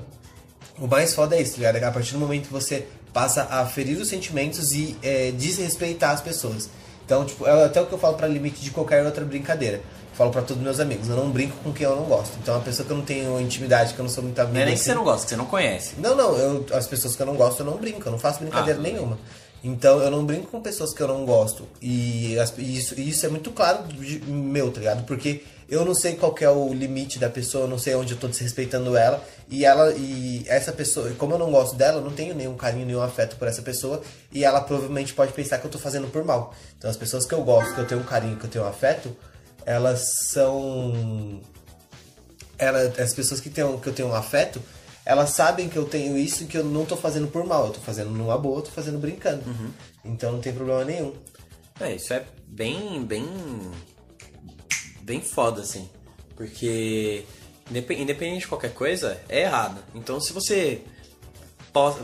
S3: O mais foda é isso, tá ligado? A partir do momento que você passa a ferir os sentimentos e é, desrespeitar as pessoas. Então, tipo, é até o que eu falo pra limite de qualquer outra brincadeira. Falo pra todos os meus amigos, eu não brinco com quem eu não gosto. Então, a pessoa que eu não tenho intimidade, que eu não sou muito amigo.
S1: Não é nem que
S3: assim,
S1: você não gosta, que você não conhece.
S3: não, não, eu, as pessoas que eu não gosto eu não brinco, eu não faço brincadeira
S1: Ah,
S3: nenhuma. Então eu não brinco com pessoas que eu não gosto. E, as- e isso, e isso é muito claro de- meu, tá ligado? Porque eu não sei qual que é o limite da pessoa, eu não sei onde eu tô desrespeitando ela. E ela e essa pessoa, como eu não gosto dela, eu não tenho nenhum carinho, nenhum afeto por essa pessoa. E ela provavelmente pode pensar que eu tô fazendo por mal. Então as pessoas que eu gosto, que eu tenho um carinho, que eu tenho um afeto, elas são ela, as pessoas que, têm, que eu tenho um afeto, elas sabem que eu tenho isso e que eu não tô fazendo por mal. Eu tô fazendo numa boa, eu tô fazendo brincando. Então não tem problema nenhum.
S1: É, isso é bem, bem. bem foda, assim. Porque, indepe- independente de qualquer coisa, é errado. Então, se você.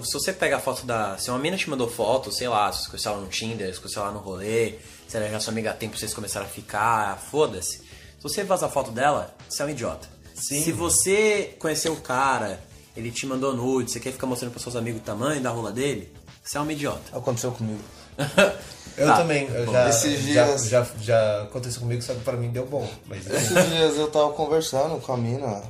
S1: Se você pega a foto da. Se uma mina te mandou foto, sei lá, se você ela no Tinder, se conheceu ela no rolê, se ela já sua amiga há tempo vocês começaram a ficar, foda-se. Se você vaza a foto dela, você é um idiota.
S3: Sim.
S1: Se você conheceu o cara, ele te mandou nude, você quer ficar mostrando para seus amigos o tamanho da rola dele, você é um idiota.
S2: Aconteceu comigo.
S3: Eu
S1: Tá.
S3: também, eu
S1: Bom,
S3: já,
S2: esses
S3: já,
S2: dias-
S3: já, já aconteceu comigo, só que pra mim deu bom. Mas
S2: Esses dias eu tava conversando com a mina.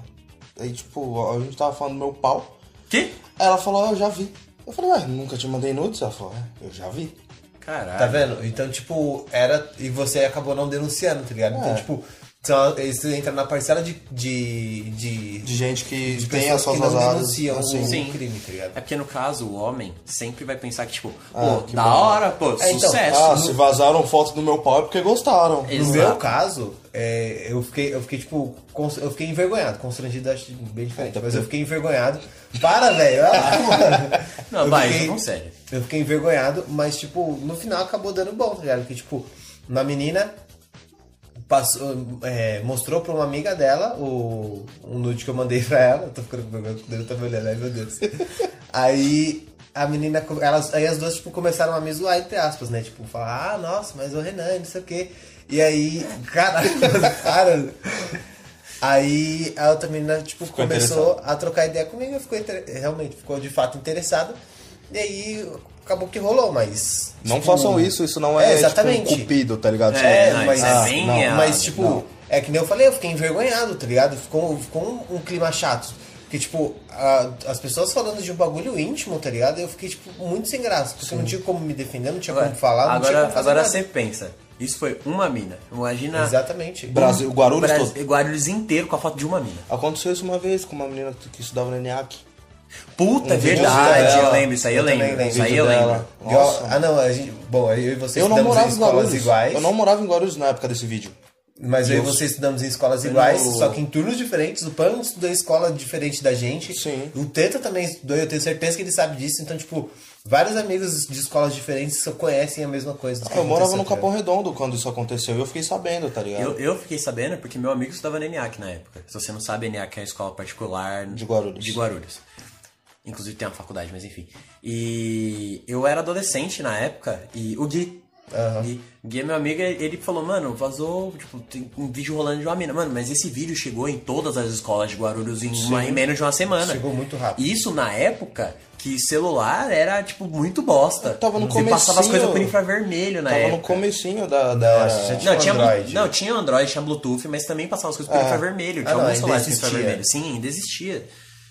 S2: Aí, tipo, a gente tava falando do meu pau.
S1: Que?
S2: Aí ela falou, ah, eu já vi. Eu falei, ué, nunca te mandei nudes? Ela falou, é, eu já vi.
S1: Caralho.
S3: Tá vendo? Então, tipo, era. E você acabou não denunciando, tá ligado? Então,
S2: É.
S3: tipo, são- isso entra na parcela de. de, de,
S2: De gente que
S3: de
S2: tem as suas
S3: que não
S2: vazadas.
S3: denunciam
S2: assim.
S3: o,
S1: Sim.
S3: crime, tá ligado?
S1: É porque no caso, o homem sempre vai pensar que, tipo,
S2: Ah,
S1: pô,
S2: que
S1: da
S2: bom.
S1: hora, pô,
S3: É, então,
S1: sucesso.
S2: Ah, se vazaram foto do meu pau é porque gostaram.
S3: No
S1: Exato.
S3: meu caso, é, eu, fiquei, eu fiquei, tipo, cons- eu fiquei envergonhado, constrangido, acho bem diferente, mas eu fiquei envergonhado. Para, velho! Ah, mano.
S1: Não,
S3: Eu
S1: vai,
S3: fiquei-
S1: não, sério.
S3: Eu fiquei envergonhado, mas, tipo, no final acabou dando bom, tá ligado? Porque, tipo, uma menina passou, é, mostrou pra uma amiga dela o, um nude que eu mandei pra ela. Eu tô ficando com vergonha, eu tô me olhando, ai meu Deus. Aí a menina, elas, aí as duas tipo, começaram a me zoar, entre aspas, né? Tipo, falar, ah, nossa, mas o Renan, não sei o quê. E aí, caralho, cara. Aí a outra menina, tipo,
S2: Ficou
S3: começou a trocar ideia comigo, ficou realmente, ficou de fato interessada. E aí acabou que rolou, mas.
S2: Não
S3: tipo,
S2: façam isso, isso não é,
S3: É, exatamente.
S2: tipo, um cupido, tá ligado?
S1: É,
S3: É,
S1: não,
S3: mas,
S1: é bem
S2: não,
S1: errado.
S3: mas tipo,
S2: não.
S3: é que nem eu falei, eu fiquei envergonhado, tá ligado? Ficou, ficou um, um clima chato. Porque, tipo, a- as pessoas falando de um bagulho íntimo, tá ligado? Eu fiquei, tipo, muito sem graça. Porque eu não tinha como me defender, não tinha
S1: Agora,
S3: como falar, não tinha
S1: agora,
S3: como fazer
S1: agora
S3: nada.
S1: você pensa, isso foi uma mina. Imagina
S3: Exatamente.
S2: Brasil, Guarulhos
S1: Brasil-
S2: todo.
S1: Guarulhos inteiro com a foto de uma mina.
S2: Aconteceu isso uma vez com uma menina que estudava no ENIAC.
S1: Puta, é
S2: Um
S1: verdade, eu lembro, isso aí eu,
S3: Eu
S1: lembro.
S3: lembro.
S1: Isso aí eu
S2: dela.
S1: lembro.
S2: Nossa.
S3: ah, não, a gente, bom, eu e você
S2: Eu não
S3: estudamos
S2: morava
S3: em
S2: em
S3: escolas
S2: Guarulhos.
S3: iguais.
S2: Eu não morava em Guarulhos na época desse vídeo.
S3: Mas eu e você estudamos em escolas
S1: Eu
S3: iguais,
S1: não-
S3: só que em turnos diferentes. O Pan estudou em escola diferente da gente.
S2: Sim.
S3: O Teta também estudou, eu tenho certeza que ele sabe disso. Então, tipo, vários amigos de escolas diferentes só conhecem a mesma coisa.
S2: Ah, eu morava no
S3: tá
S2: Capão? Redondo quando isso aconteceu e eu fiquei sabendo, tá ligado?
S1: Eu, eu fiquei sabendo porque meu amigo estudava na ENIAC na época. Se você não sabe, a ENIAC é uma escola particular
S2: De Guarulhos.
S1: De Guarulhos. Inclusive tem uma faculdade, mas enfim. E eu era adolescente na época e o Gui. Gui, Gui é meu amigo, ele falou, mano, vazou, tipo, tem um vídeo rolando de uma mina. Mano, mas esse vídeo chegou em todas as escolas de Guarulhos em, uma, em menos de uma semana.
S3: Chegou muito rápido.
S1: Isso na época que celular era, tipo, muito bosta.
S2: Tava no
S1: Você passava as
S2: comecinho.
S1: coisas por infravermelho na
S2: Tava
S1: época.
S2: no comecinho da. da
S3: já tinha
S1: Não, tinha
S3: Android.
S1: Não, tinha Android, tinha Bluetooth, mas também passava as coisas por
S2: É.
S1: infravermelho. Tinha
S3: Ah,
S1: alguns celulares
S3: existia.
S1: infravermelho. Sim, ainda existia.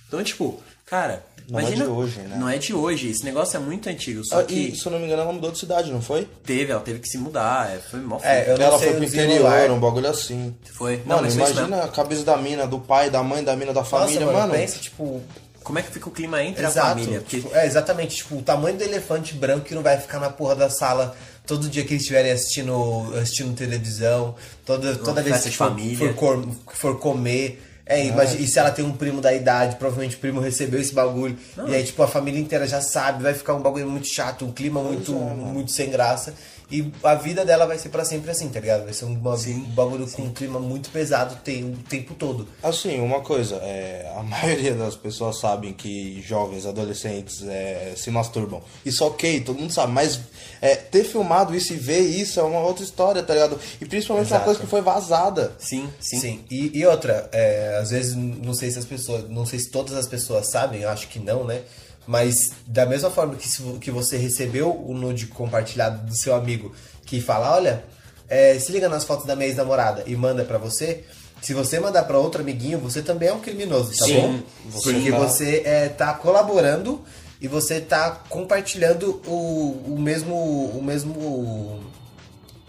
S1: Então, tipo, cara,
S2: Não é
S1: imagina.
S2: de hoje, né?
S1: Não é de hoje. Esse negócio é muito antigo. Só
S2: Ah,
S1: que
S2: E, se eu não me engano, ela mudou de cidade, não foi?
S1: teve, ela teve que se mudar. é, Foi mó
S3: É, eu não
S2: ela
S3: sei
S2: foi
S3: o
S2: pro interior, um bagulho assim.
S1: Foi. Não,
S2: Mano,
S1: isso
S2: imagina a cabeça da mina, do pai, da mãe, da mina, da família,
S3: Nossa, mano,
S2: mano.
S3: pensa, tipo,
S1: Como é que fica o clima entre a
S3: Exato.
S1: família? Porque
S3: Tipo, é, exatamente. Tipo, o tamanho do elefante branco que não vai ficar na porra da sala todo dia que eles estiverem assistindo, assistindo televisão, toda, toda vez que for, for, for comer. É, imagina, e se ela tem um primo da idade, provavelmente o primo recebeu esse bagulho. E aí, tipo, a família inteira já sabe, vai ficar um bagulho muito chato, um clima muito, muito sem graça. E a vida dela vai ser pra sempre assim, tá ligado? Vai ser um, ba- um bagulho com um clima muito pesado tem, o tempo todo.
S2: Assim, uma coisa, é, a maioria das pessoas sabem que jovens, adolescentes é, se masturbam. Isso ok, todo mundo sabe, mas é, ter filmado isso e ver isso é uma outra história, tá ligado? E principalmente uma
S3: Exato.
S2: coisa que foi vazada.
S1: sim, sim.
S3: Sim, E, e outra, é, às vezes não sei se as pessoas, não sei se todas as pessoas sabem, eu acho que não, né? Mas da mesma forma que, que você recebeu o nude compartilhado do seu amigo que fala, olha, é, se liga nas fotos da minha ex-namorada e manda pra você, se você mandar pra outro amiguinho, você também é um criminoso, tá
S1: Sim,
S3: bom?
S2: você
S3: Porque
S2: tá-
S3: você é, tá colaborando e você tá compartilhando o, o mesmo o mesmo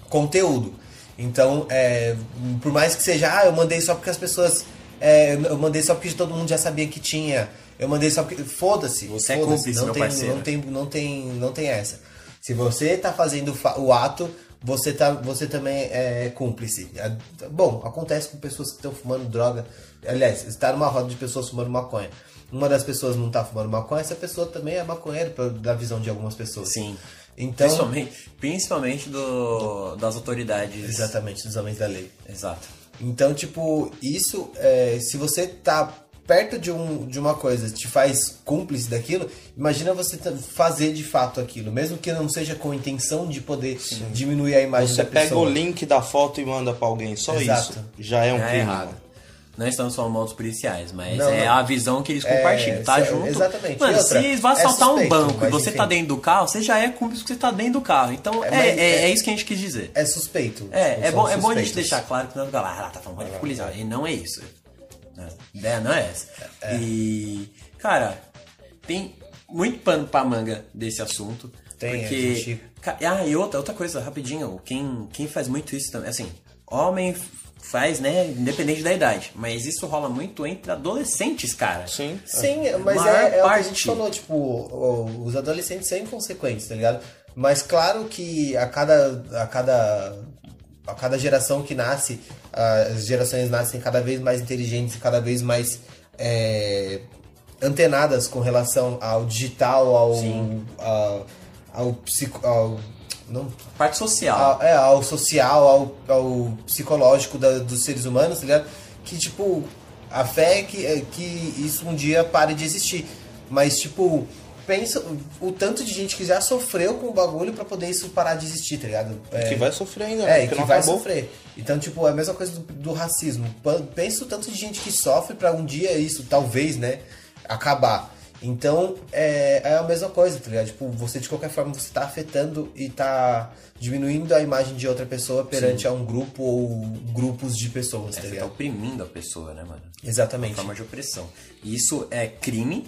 S3: conteúdo. Então, é, por mais que seja, ah, eu mandei só porque as pessoas. é, eu mandei só porque todo mundo já sabia que tinha. Eu mandei só porque. Foda-se.
S1: Você é
S3: foda-se,
S1: cúmplice,
S3: não
S1: meu
S3: tem,
S1: parceiro.
S3: Não tem, não, tem, não tem essa. Se você tá fazendo o ato, você, tá, você também é cúmplice. É, Bom, acontece com pessoas que estão fumando droga. Aliás, está numa roda de pessoas fumando maconha. Uma das pessoas não tá fumando maconha, essa pessoa também é maconheira, pra- da visão de algumas pessoas.
S1: Sim.
S3: Então,
S1: Principalmente, principalmente do, das autoridades.
S3: exatamente, dos homens da lei.
S1: Exato.
S3: Então, tipo, isso, é, se você tá perto de, um, de uma coisa, te faz cúmplice daquilo, imagina você tá- fazer de fato aquilo, mesmo que não seja com intenção de poder diminuir a imagem
S2: Você
S3: da
S2: pega
S3: pessoa.
S2: o link da foto e manda pra alguém, só
S3: Exato.
S2: isso. Já é um
S1: é
S2: crime.
S1: errado. Não estamos falando mal dos policiais, mas
S3: Não,
S1: é
S3: não.
S1: a visão que eles
S3: É,
S1: compartilham, tá
S3: é,
S1: junto.
S3: exatamente.
S1: Mano,
S3: outra,
S1: se vai
S3: é
S1: assaltar um
S3: suspeito,
S1: banco e você
S3: enfim.
S1: tá dentro do carro, você já é cúmplice porque você tá dentro do carro. Então é, é,
S3: é-
S1: é isso que a gente quis dizer.
S3: É suspeito.
S1: É, é bom, é bom a gente deixar claro que não é lá, ah, tá falando de policial. E não é isso. Né? A ideia não é essa. E, cara, tem muito pano pra manga desse assunto.
S3: Tem,
S1: porque...
S3: gente-
S1: Ah, e outra, outra coisa, rapidinho. Quem, quem faz muito isso também, assim, homem faz, né, independente da idade. Mas isso rola muito entre adolescentes, cara.
S2: Sim.
S3: Sim, mas é, é o que a
S1: parte.
S3: gente falou, tipo, os adolescentes são inconsequentes, tá ligado? Mas claro que a cada, a cada, a cada geração que nasce, as gerações nascem cada vez mais inteligentes cada vez mais é, antenadas com relação ao digital, ao, ao, ao, psico, ao não
S1: Parte social.
S3: ao, é, ao social, ao, ao psicológico da- dos seres humanos, tá ligado? Que, tipo, a fé é que, é que isso um dia pare de existir. Mas, tipo, pensa o tanto de gente que já sofreu com o bagulho pra poder isso parar de existir, tá ligado? É,
S2: Que vai sofrer ainda, né?
S3: é, que
S2: não
S3: vai
S2: acabou.
S3: sofrer. Então, tipo, é a mesma coisa do, do racismo. Pensa o tanto de gente que sofre pra um dia isso, talvez, né, acabar. Então, é, é a mesma coisa, tá ligado? Tipo, você de qualquer forma, você tá afetando e tá diminuindo a imagem de outra pessoa perante a um grupo ou grupos de pessoas,
S1: É,
S3: tá
S1: você tá
S3: ligado?
S1: oprimindo a pessoa, né, mano?
S3: Exatamente.
S1: forma de opressão. E isso é crime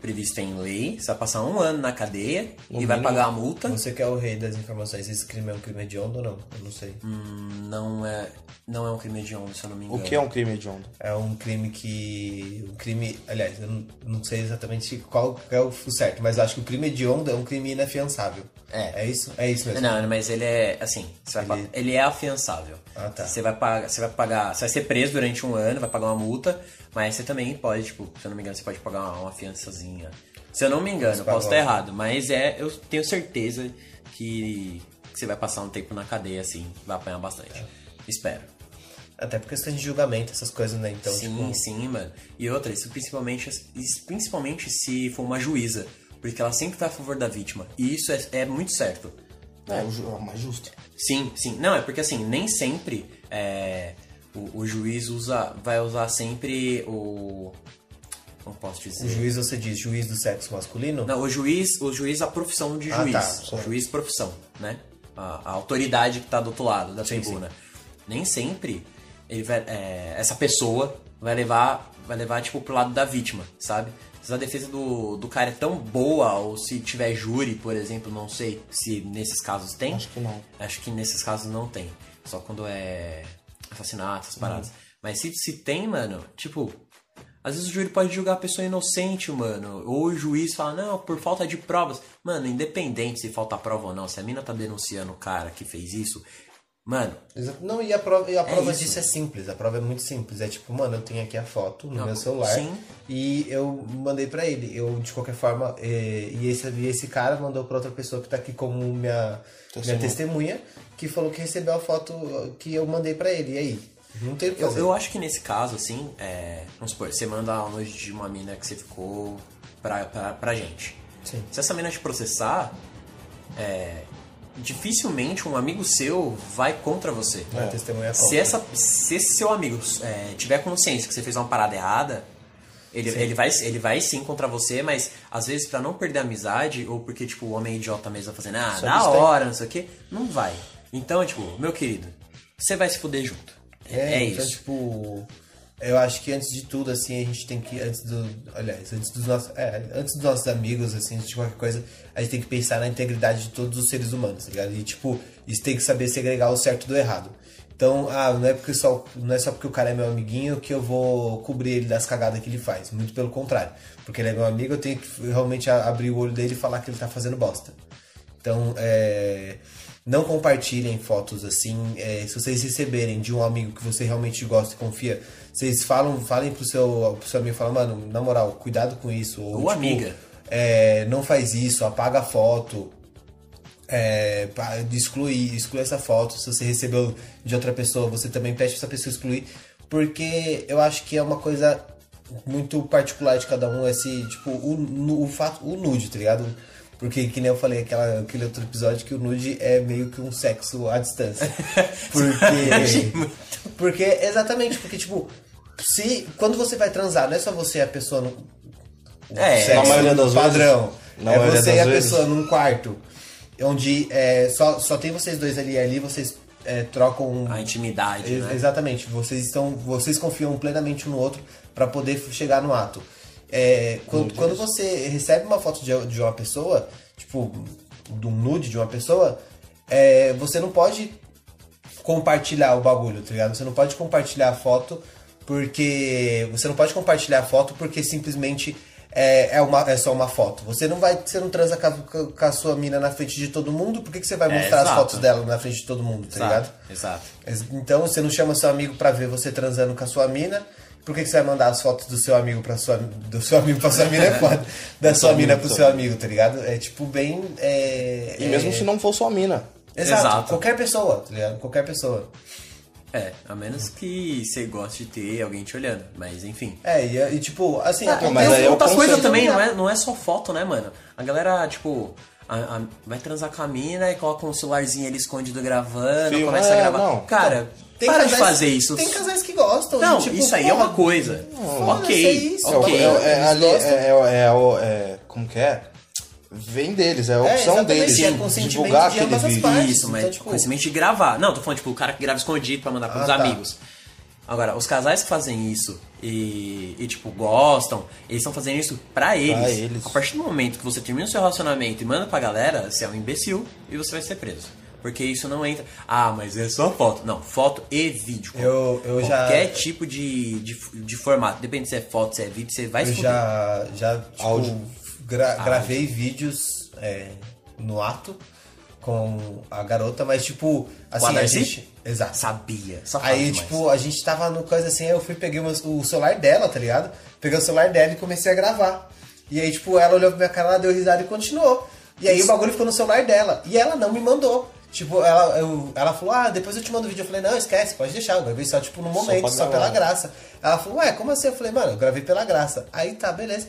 S1: previsto em lei. Você vai passar um ano na cadeia
S2: No
S1: e vai
S2: mínimo.
S1: pagar a multa.
S3: Você que é o rei das informações, esse crime é um crime hediondo ou não? Eu não sei.
S1: Hum, não é, não é um crime hediondo, se eu não me engano.
S2: O que é um crime hediondo?
S3: É um crime que. Um crime. Aliás, eu não, não sei exatamente qual é o certo, mas eu acho que o crime hediondo é um crime inafiançável.
S1: É.
S3: É isso? É isso mesmo.
S1: Não, mas ele é assim, você vai
S3: Ele-
S1: pa- ele... é afiançável.
S3: Ah, tá.
S1: Você vai pagar, você vai pagar, você vai ser preso durante um ano, vai pagar uma multa, mas você também pode, tipo, se eu não me engano, você pode pagar uma, uma fiançazinha. Se eu não me engano, posso estar errado, mas é, eu tenho certeza que, que você vai passar um tempo na cadeia assim, vai apanhar bastante. Espero.
S3: Até por questão de julgamento, essas coisas, né? Então,
S1: sim,
S3: tipo.
S1: sim, mano. E outra, isso principalmente, isso principalmente se for uma juíza, porque ela sempre tá a favor da vítima. E isso é, é muito certo.
S2: É, é o mais justo.
S1: Sim, sim. Não, é porque assim, nem sempre é, o, o juiz usa, vai usar sempre o. Como posso dizer?
S3: O juiz, você diz, juiz do sexo masculino?
S1: Não, o juiz, o juiz, a profissão de
S3: Ah,
S1: juiz.
S3: tá.
S1: O juiz, profissão, né? A, a autoridade que tá do outro lado da
S3: Sim,
S1: tribuna. Nem sempre vai, é, essa pessoa vai levar, vai levar, tipo, pro lado da vítima, sabe? Se a defesa do, do cara é tão boa, ou se tiver júri, por exemplo, não sei se nesses casos tem.
S2: Acho que não.
S1: Acho que nesses casos não tem. Só quando é assassinato, essas paradas. Mas se, se tem, mano, tipo, às vezes o júri pode julgar a pessoa inocente, mano. Ou o juiz fala, não, por falta de provas. Mano, independente se falta prova ou não, se a mina tá denunciando o cara que fez isso, mano,
S3: Exato. Não, e a prova, e a prova
S1: isso.
S3: disso é simples. A prova é muito simples. É tipo, mano, eu tenho aqui a foto no
S1: Não,
S3: meu celular.
S1: sim.
S3: E eu mandei pra ele. Eu, de qualquer forma, eh, e, esse, e esse cara mandou pra outra pessoa que tá aqui como minha minha
S2: Testemunha.
S3: que falou que recebeu a foto que eu mandei pra ele. E aí? Não tem o que
S1: Eu, eu acho que nesse caso, assim, é, vamos supor, você manda a noite de uma mina que você ficou pra, pra, pra gente.
S3: Sim.
S1: Se essa mina te processar, é, dificilmente um amigo seu vai contra você.
S3: A testemunha
S1: Se, essa, se esse seu amigo é, tiver consciência que você fez uma parada errada, ele, ele, vai, ele vai sim contra você, mas às vezes pra não perder a amizade, ou porque tipo, o homem é idiota mesmo fazendo, ah,
S2: Só
S1: da hora, não sei o que, não vai. Então, tipo, meu querido, você vai se fuder junto. É, é
S3: então,
S1: isso.
S3: tipo, eu acho que antes de tudo, assim, a gente tem que, antes do, aliás, antes dos nossos, é, antes dos nossos amigos, assim, antes de qualquer coisa, a gente tem que pensar na integridade de todos os seres humanos, tá ligado? E, tipo, isso tem que saber segregar o certo do errado. Então, ah, não é, porque só, não é só porque o cara é meu amiguinho que eu vou cobrir ele das cagadas que ele faz. Muito pelo contrário. Porque ele é meu amigo, eu tenho que realmente abrir o olho dele e falar que ele tá fazendo bosta. Então, é, não compartilhem fotos assim. é, se vocês receberem de um amigo que você realmente gosta e confia, vocês falam, falem pro seu, pro seu amigo, falam, mano, na moral, cuidado com isso. Ou,
S1: Ou amiga.
S3: é, não faz isso, apaga a foto. É, exclui, exclui essa foto. Se você recebeu de outra pessoa, você também pede pra essa pessoa excluir. Porque eu acho que é uma coisa muito particular de cada um, esse, tipo, o, o fato, o nude, tá ligado? Porque, que nem eu falei aquela, aquele outro episódio, que o nude é meio que um sexo à distância. Porque. porque, exatamente, porque, tipo, se. Quando você vai transar, não é só você e a pessoa no.
S1: É,
S3: sexo
S2: na maioria das
S3: padrão.
S2: vezes.
S3: É você e a
S2: vezes.
S3: pessoa num quarto. Onde é, só, só tem vocês dois ali ali vocês é, trocam
S1: A intimidade,
S3: Ex-
S1: né?
S3: Exatamente. Vocês estão, vocês confiam plenamente um no outro para poder chegar no ato. É, quando, quando você recebe uma foto de, de uma pessoa, tipo, de um nude de uma pessoa, é, você não pode compartilhar o bagulho, tá ligado? Você não pode compartilhar a foto porque você não pode compartilhar a foto porque simplesmente é, é, uma, é só uma foto. Você não vai, você não transa com a, sua mina na frente de todo mundo, por que, que você vai
S1: É,
S3: mostrar as
S1: exato.
S3: fotos dela na frente de todo mundo, tá ligado?
S1: Exato, exato.
S3: Então você não chama seu amigo pra ver você transando com a sua mina Por que, que você vai mandar as fotos do seu amigo pra sua do seu amigo pra sua mina é foda, da sua mina pro seu amigo, tá ligado? É tipo bem. É,
S2: E mesmo
S3: é-
S2: se não for sua mina.
S3: Exato,
S1: Exato.
S3: qualquer pessoa, tá ligado? Qualquer pessoa.
S1: É, a menos que você goste de ter alguém te olhando. Mas enfim.
S3: É, e, e, tipo, assim,
S1: Ah,
S3: acontece-
S2: mas aí é o
S1: outras coisas
S2: conceito.
S1: também, não é, não é só foto, né, mano? A galera, tipo, a- a- vai transar com a mina e coloca um celularzinho ali escondido gravando,
S2: Filma,
S1: começa a
S2: é,
S1: gravar.
S2: não.
S1: Cara,
S3: Tem
S1: para de
S3: casais-
S1: fazer isso.
S3: Tem casais que gostam.
S1: Não,
S3: tipo,
S1: isso aí é uma coisa.
S3: foda-se,
S1: ok,
S3: é isso,
S2: É, o-
S1: ok.
S2: é, é, ali,
S3: gostam.
S2: é, é, é, o- é- Como que é? Vem deles, é a
S3: É,
S2: opção
S3: exatamente,
S2: deles.
S3: é
S2: de
S3: consentimento
S2: divulgar
S3: de
S2: aquele vídeo.
S3: partes.
S1: Isso, mas
S3: então, tipo-
S1: conhecimento de gravar. Não, tô falando, tipo, o cara que grava escondido pra mandar pros
S3: Ah, tá.
S1: amigos. Agora, os casais que fazem isso e, e, tipo, gostam, eles estão fazendo isso pra eles.
S2: eles.
S1: A partir do momento que você termina o seu relacionamento e manda pra galera, você é um imbecil e você vai ser preso. Porque isso não entra. Ah, mas é só foto. Não, foto e vídeo.
S3: Eu- eu já-
S1: Qualquer tipo de, de, de formato. Depende se é foto, se é vídeo, você vai
S3: Eu já, já tipo,
S2: Áudio.
S3: Gra- gravei vídeos é, no ato com a garota, mas tipo, assim,
S1: a
S3: gente. Exato.
S1: Sabia.
S3: Aí,
S1: demais.
S3: tipo, a gente tava no coisa assim, aí eu fui, peguei o celular dela, tá ligado? Peguei o celular dela e comecei a gravar. E aí, tipo, ela olhou pra minha cara, ela deu risada e continuou. E aí o bagulho ficou no celular dela. E ela não me mandou. Tipo, ela, eu- ela falou, ah, depois eu te mando o vídeo. Eu falei, não, esquece, pode deixar. Eu gravei só, tipo, no momento, só,
S2: gravar.
S3: pela graça. Ela falou, ué, como assim? Eu falei, mano, eu gravei pela graça. Aí tá, beleza.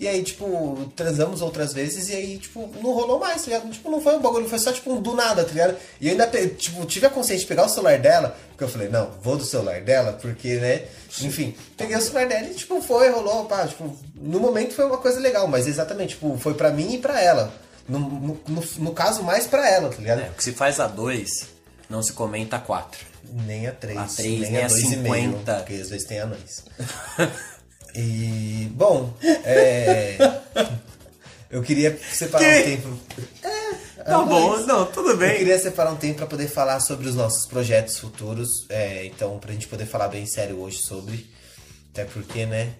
S3: E aí, tipo, transamos outras vezes e aí, tipo, não rolou mais, tá ligado? Tipo, não foi um bagulho, foi só, tipo, um do nada, tá ligado? E eu ainda, tipo, tive a consciência de pegar o celular dela, porque eu falei, não, vou do celular dela, porque, né? Enfim, peguei o celular dela e, tipo, foi, rolou, pá, tipo, no momento foi uma coisa legal, mas exatamente, tipo, foi pra mim e pra ela. No, no, no, no caso, mais pra ela, tá ligado?
S1: É, o que se faz a dois, não se comenta a quatro.
S3: Nem a 3,
S1: A três,
S3: nem,
S1: nem
S3: a
S1: a
S3: 2,5,
S1: 50.
S3: porque às vezes tem anões. e, bom, é, eu queria separar um
S1: Que?
S3: tempo.
S1: Tá bom, não, tudo
S3: Eu
S1: bem.
S3: queria separar um tempo para poder falar sobre os nossos projetos futuros. É, então, pra gente poder falar bem sério hoje sobre. Até porque, né?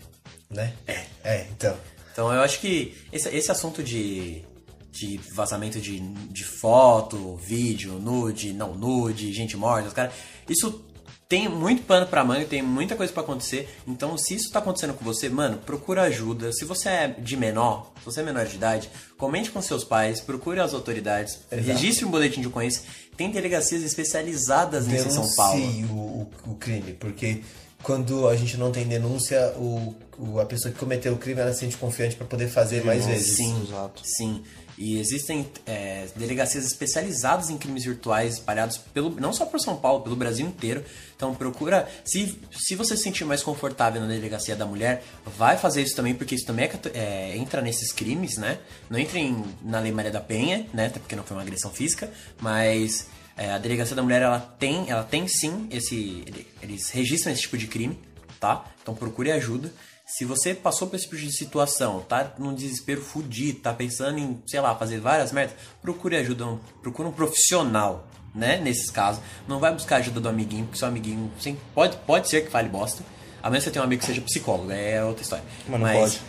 S3: Né? É. É, então.
S1: Então eu acho que esse, esse assunto de, de vazamento de, de foto, vídeo, nude, não nude, gente morta, os cara, isso tem muito pano pra manga, tem muita coisa pra acontecer. Então, se isso tá acontecendo com você, mano, procura ajuda. Se você é de menor, se você é menor de idade, comente com seus pais, procure as autoridades, registre um boletim de ocorrência. Tem delegacias especializadas nisso em São Paulo.
S3: o, o, o crime, porque quando a gente não tem denúncia, o, o- a pessoa que cometeu o crime ela se sente confiante para poder fazer mais vezes.
S1: Sim,
S2: Exato.
S1: sim. E existem é, delegacias especializadas em crimes virtuais espalhados pelo, não só por São Paulo, pelo Brasil inteiro. Então procura, se, se você se sentir mais confortável na delegacia da mulher, vai fazer isso também, porque isso também é é, entra nesses crimes, né? Não entra em, na Lei Maria da Penha, né? Até porque não foi uma agressão física, mas é, a delegacia da mulher ela tem, ela tem sim esse, ele- eles registram esse tipo de crime, tá? Então procure ajuda. Se você passou por esse tipo de situação, tá num desespero fudido, tá pensando em, sei lá, fazer várias merdas, procure ajuda, um, procure um profissional, né? Nesses casos. Não vai buscar ajuda do amiguinho, porque seu amiguinho sim, pode, pode ser que fale bosta. A menos que você tenha um amigo que seja psicólogo, é outra história.
S2: Mas não pode.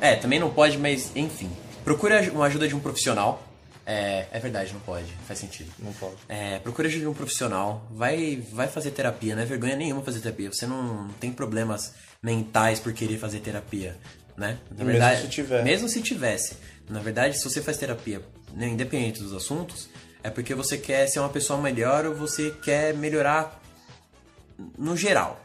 S1: É, também não pode, mas enfim. Procure uma ajuda de um profissional. É, é verdade, não pode. Faz sentido.
S2: Não pode.
S1: É, procure ajuda de um profissional. Vai, vai fazer terapia, não é vergonha nenhuma fazer terapia. Você não tem problemas mentais por querer fazer terapia, né? Na
S2: Mesmo se tiver.
S1: Mesmo se tivesse. Na verdade, se você faz terapia, né, independente dos assuntos, é porque você quer ser uma pessoa melhor ou você quer melhorar no geral.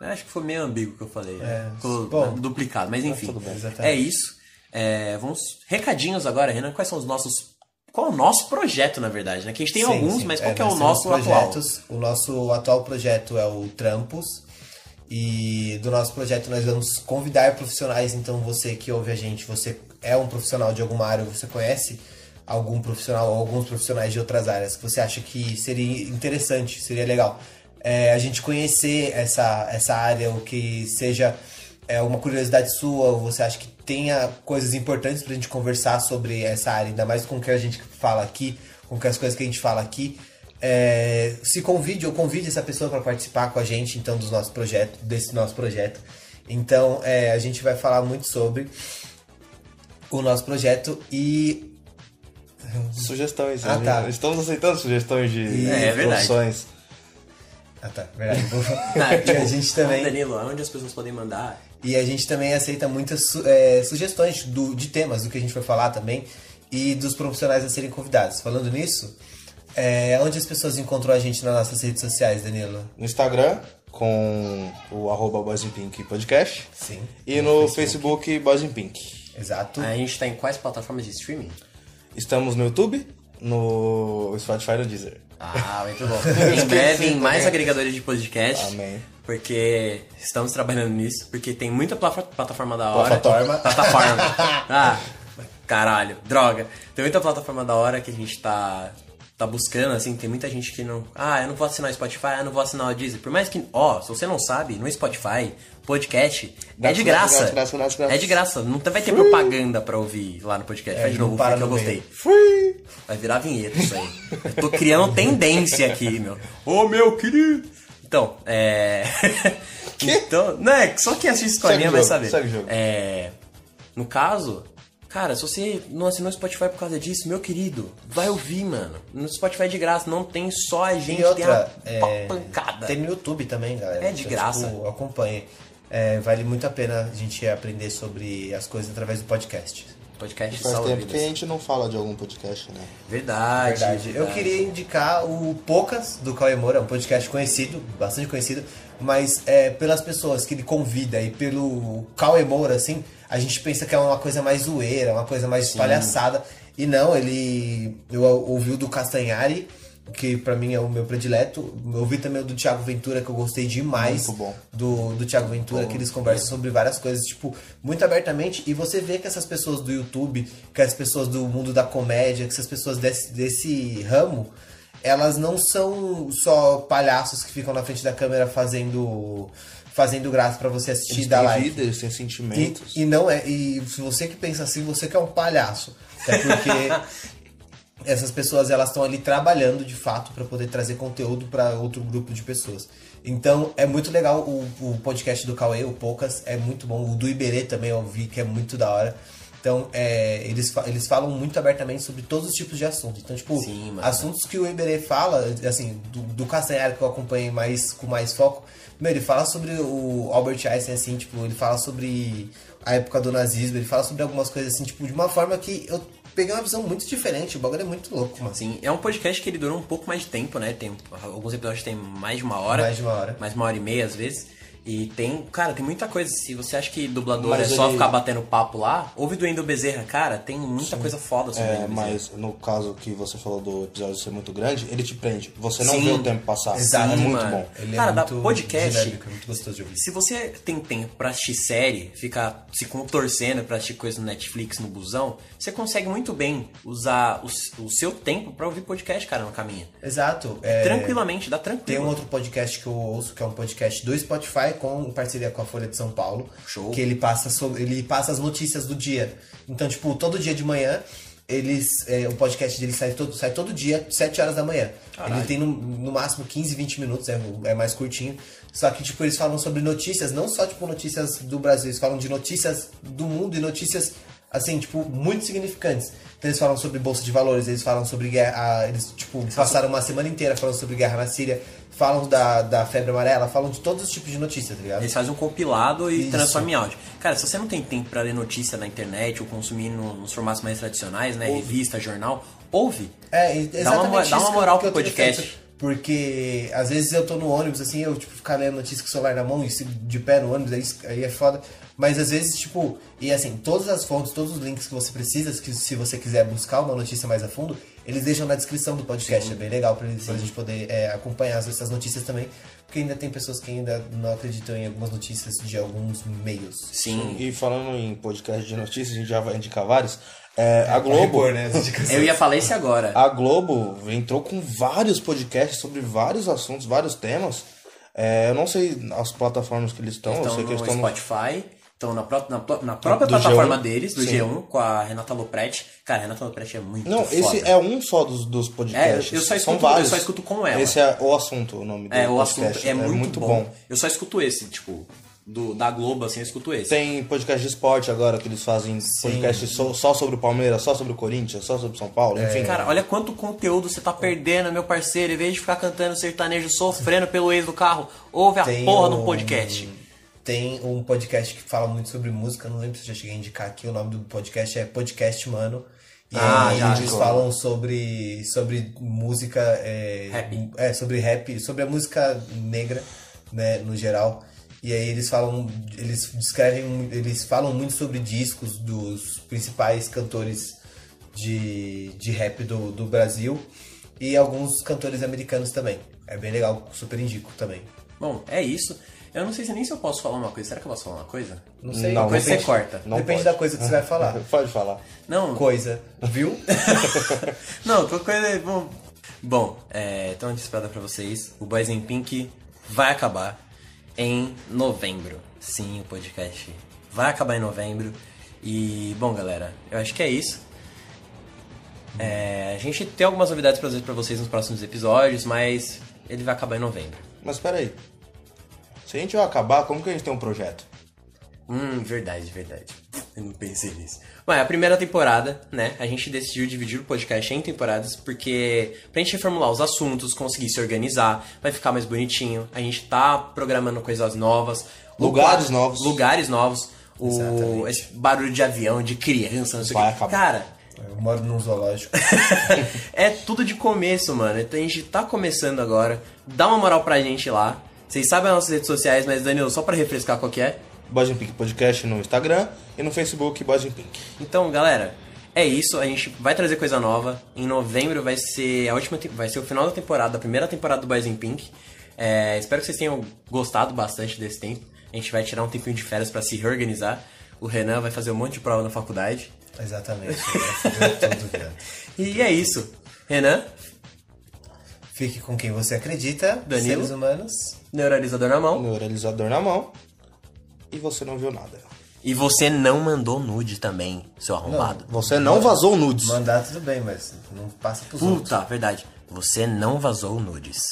S1: Eu Acho que foi meio ambíguo que eu falei.
S3: É,
S1: Ficou
S3: bom.
S1: duplicado, mas enfim.
S2: bem.
S1: É isso. É, vamos. Recadinhos agora, Renan. Quais são os nossos. Qual é o nosso projeto, na verdade, né? Que a gente tem
S3: Sim,
S1: alguns,
S3: sim.
S1: mas qual que é
S3: nós
S1: o nosso atual?
S3: projetos. O nosso atual projeto é o Trampos. E do nosso projeto nós vamos convidar profissionais. Então você que ouve a gente, você é um profissional de alguma área, você conhece algum profissional ou alguns profissionais de outras áreas que você acha que seria interessante, seria legal é, a gente conhecer essa, essa área, o que seja é, uma curiosidade sua, ou você acha que tenha coisas importantes pra gente conversar sobre essa área, ainda mais com o que a gente fala aqui, com as coisas que a gente fala aqui. É, se convide ou convide essa pessoa para participar com a gente então dos nossos projetos, desse nosso projeto. Então é, a gente vai falar muito sobre o nosso projeto e
S2: Sugestões.
S3: Ah,
S2: né?
S3: tá.
S2: Estamos aceitando sugestões de
S1: É, é
S2: profissões.
S3: Ah, tá, verdade.
S1: Ah,
S3: e a gente também.
S1: Danilo, onde as pessoas podem mandar?
S3: E a gente também aceita muitas é, sugestões do, de temas, do que a gente vai falar também, e dos profissionais a serem convidados. Falando nisso, é, onde as pessoas encontram a gente nas nossas redes sociais, Danilo?
S2: No Instagram, com o arroba Boys in Pink Podcast.
S3: Sim.
S2: E no Facebook, Boys in Pink.
S3: Exato.
S1: A gente tá em quais plataformas de streaming?
S2: Estamos no YouTube, no Spotify e no Deezer.
S1: Ah, muito bom. em breve, em mais agregadores de podcast.
S2: Amém.
S1: Porque estamos trabalhando nisso. Porque tem muita plata- plataforma da hora.
S2: Plataforma.
S1: Plataforma. Ah, caralho. Droga. Tem muita plataforma da hora que a gente tá, tá buscando, assim. Tem muita gente que não... Ah, eu não vou assinar o Spotify, eu não vou assinar o Deezer. Por mais que... Ó, se você não sabe, no Spotify, podcast é de graça. É de graça. Não vai ter propaganda pra ouvir lá no podcast.
S3: É,
S1: Faz de novo,
S3: para
S1: foi que eu gostei.
S2: Fui!
S1: Vai virar vinheta isso aí. Eu tô criando tendência aqui, meu. Ô, meu querido! Então, é. então, né? Só quem assiste escolinha vai saber. É. No caso, cara, se você não assinou o Spotify por causa disso, meu querido, vai ouvir, mano. No Spotify é de graça, não tem só a gente,
S3: E outra,
S1: tem uma
S3: é,
S1: pancada.
S3: tem no YouTube também, galera.
S1: É de graça.
S3: Tipo, acompanhe. É, vale muito a pena a gente aprender sobre as coisas através do podcast.
S1: Podcast
S2: Faz
S1: salva
S2: tempo que a
S1: vidas.
S2: gente não fala de algum podcast, né?
S1: Verdade,
S3: Verdade. Eu
S1: verdade.
S3: queria indicar o Poucas do Cauê Moura, é um podcast conhecido, bastante conhecido, mas é, pelas pessoas que ele convida e pelo Cauê Moura, assim, a gente pensa que é uma coisa mais zoeira, uma coisa mais palhaçada. E não, ele. Eu ouvi o do Castanhari, que pra mim é o meu predileto. Eu ouvi também o do Thiago Ventura, que eu gostei demais.
S2: Muito bom.
S3: Do, do Thiago Ventura, que eles conversam sobre várias coisas, tipo, muito abertamente. E você vê que essas pessoas do YouTube, que as pessoas do mundo da comédia, que essas pessoas desse, desse ramo, elas não são só palhaços que ficam na frente da câmera fazendo fazendo graça pra você assistir e dar
S2: têm
S3: like.
S2: vida, eles têm sentimentos.
S3: E, e não é. E se você que pensa assim, você que é um palhaço. É porque essas pessoas elas estão ali trabalhando de fato para poder trazer conteúdo para outro grupo de pessoas. Então é muito legal o, o podcast do Cauê, o Poucas, é muito bom. O do Iberê também eu vi que é muito da hora. Então, é, eles, eles falam muito abertamente sobre todos os tipos de assuntos. Então, tipo,
S1: Sim,
S3: assuntos que o Iberê fala, assim, do, do Castanhari que eu acompanhei mais, com mais foco, meu, ele fala sobre o Albert Einstein, assim, tipo, ele fala sobre a época do nazismo, ele fala sobre algumas coisas, assim, tipo, de uma forma que eu peguei uma visão muito diferente. O bagulho é muito louco, mano.
S1: Sim, é um podcast que ele durou um pouco mais de tempo, né? Tem alguns episódios tem mais de uma hora.
S3: Mais de uma hora.
S1: Mais uma hora e meia, às vezes. E tem, cara, tem muita coisa. Se você acha que dublador
S2: Mas
S1: é só
S2: ele-
S1: ficar batendo papo lá, ouve do Endo Bezerra, cara, tem muita coisa foda sobre o
S2: É, mas no caso que você falou do episódio ser muito grande, ele te prende. Você não
S1: Sim.
S2: vê o tempo passar.
S3: Exato,
S2: é muito
S1: mano.
S2: bom.
S3: Ele
S1: Cara,
S3: é
S1: dá podcast-
S3: dinâmico, é muito gostoso de ouvir.
S1: Se você tem tempo pra assistir série, ficar se contorcendo pra assistir coisa no Netflix, no busão, você consegue muito bem usar o, o seu tempo pra ouvir podcast, cara, no caminho.
S3: Exato. é,
S1: Tranquilamente, dá
S3: Tem
S1: tranquilo.
S3: um outro podcast que eu ouço, que é um podcast do Spotify, com parceria com a Folha de São Paulo.
S1: Show.
S3: Que ele passa, sobre, ele passa as notícias do dia. Então, tipo, todo dia de manhã, eles. é, o podcast dele sai todo, sai todo dia, 7 horas da manhã. Ele tem no, no máximo 15, 20 minutos, é, é mais curtinho. Só que, tipo, eles falam sobre notícias, não só, tipo, notícias do Brasil, eles falam de notícias do mundo e notícias, assim, tipo, muito significantes. Então, eles falam sobre bolsa de valores, eles falam sobre guerra, ah, eles, tipo, passaram uma semana inteira falando sobre guerra na Síria, falam da, da febre amarela, falam de todos os tipos de notícias, tá ligado?
S1: Eles fazem um compilado e
S3: Isso.
S1: transformam em áudio. Cara, se você não tem tempo pra ler notícia na internet ou consumir no- nos formatos mais tradicionais, né? Revista, jornal, ouve.
S3: É, e-
S1: Dá uma
S3: exatamente
S1: dá uma moral pro podcast.
S3: Porque às vezes eu tô no ônibus, assim, eu tipo, ficar lendo notícia com o celular na mão e de pé no ônibus, aí, aí é foda. Mas às vezes, tipo, e assim, todas as fontes, todos os links que você precisa, que se você quiser buscar uma notícia mais a fundo, eles deixam na descrição do podcast. É bem legal pra, eles- pra gente poder é, acompanhar essas notícias também. Porque ainda tem pessoas que ainda não acreditam em algumas notícias de alguns meios.
S1: Sim.
S2: E falando em podcast de notícias, a gente já vai indicar vários. É, a Globo.
S3: Repor, né.
S1: Eu ia falar esse agora.
S2: A Globo entrou com vários podcasts sobre vários assuntos, vários temas. É, eu não sei as plataformas que eles estão, eu
S1: Estão
S2: sei que
S1: no
S2: eles estão no-
S1: Spotify, estão na, pró- na, na própria
S2: Do
S1: plataforma
S2: G1.
S1: deles, do
S2: Sim.
S1: G1, com a Renata Lopretti. Cara, a Renata Lopretti é muito
S2: Não,
S1: foda.
S2: esse é um só dos, dos podcasts.
S1: É, eu só
S2: São
S1: escuto-
S2: vários.
S1: eu só escuto com ela.
S2: Esse é o assunto, o nome do
S1: É, o
S2: podcast.
S1: assunto é, muito, bom. Eu só escuto esse, tipo, do, da Globo, assim, eu escuto esse.
S2: Tem podcast de esporte agora que eles fazem podcast só, só sobre o Palmeiras, só sobre o Corinthians, só sobre o São Paulo,
S3: É.
S2: enfim.
S1: Cara, olha quanto conteúdo você tá perdendo, meu parceiro. Em vez de ficar cantando sertanejo sofrendo pelo ex do carro, ouve a
S3: Tem
S1: porra
S3: um-
S1: do podcast.
S3: Tem um podcast que fala muito sobre música, não lembro se eu já cheguei a indicar aqui, o nome do podcast é Podcast Mano. E
S1: Ah,
S3: eles
S1: já.
S3: falam sobre, sobre música. É,
S1: Rap.
S3: É, sobre rap, sobre a música negra, né, no geral. E aí eles falam, eles descrevem, eles falam muito sobre discos dos principais cantores de, de rap do, do Brasil e alguns cantores americanos também. É bem legal, super indico também.
S1: Bom, é isso. Eu não sei se nem se eu posso falar uma coisa. Será que eu posso falar uma coisa?
S3: Não sei,
S2: Não,
S1: Depois
S2: depende-
S1: você corta.
S2: não
S3: Depende
S2: pode.
S3: da coisa que você vai falar.
S2: Pode falar.
S1: Não,
S3: Coisa, viu?
S1: não, qualquer coisa. Bom, bom é, então antecipada pra vocês: o Boys in Pink vai acabar em novembro. Sim, o podcast vai acabar em novembro. E, bom, galera, eu acho que é isso. É, a gente tem algumas novidades pra vocês nos próximos episódios, mas ele vai acabar em novembro.
S2: Mas peraí. Se a gente vai acabar, como que a gente tem um projeto?
S1: Hum, verdade, verdade. Eu não pensei nisso. Bom, é a primeira temporada, né? A gente decidiu dividir o podcast em temporadas porque pra gente reformular os assuntos, conseguir se organizar, vai ficar mais bonitinho. A gente tá programando coisas novas.
S2: Lugares
S1: quadro-
S2: novos.
S1: Lugares novos. O,
S3: Exatamente.
S1: esse barulho de avião, de criança, não sei o que.
S2: acabar.
S1: Cara,
S3: Eu moro num zoológico.
S1: é tudo de começo, mano. Então a gente tá começando agora. Dá uma moral pra gente lá. Vocês sabem as nossas redes sociais, mas Danilo, só pra refrescar qual que é.
S2: In Pink Podcast no Instagram e no Facebook in Pink.
S1: Então, galera, é isso. A gente vai trazer coisa nova. Em novembro vai ser a última, vai ser o final da temporada, a primeira temporada do Boys in Pink. É, espero que vocês tenham gostado bastante desse tempo. A gente vai tirar um tempinho de férias pra se reorganizar. O Renan vai fazer um monte de prova na faculdade.
S3: Exatamente. é tudo.
S1: E é isso. Renan,
S3: Fique com quem você acredita,
S1: Danilo?
S3: seres humanos.
S1: neuralizador na mão.
S2: Neuralizador na mão. E você não viu nada.
S1: E você não mandou nude também, seu arrombado.
S2: Você não vazou nudes.
S3: Mandar tudo bem, mas não passa pros outros.
S1: Puta, verdade. Você não vazou nudes.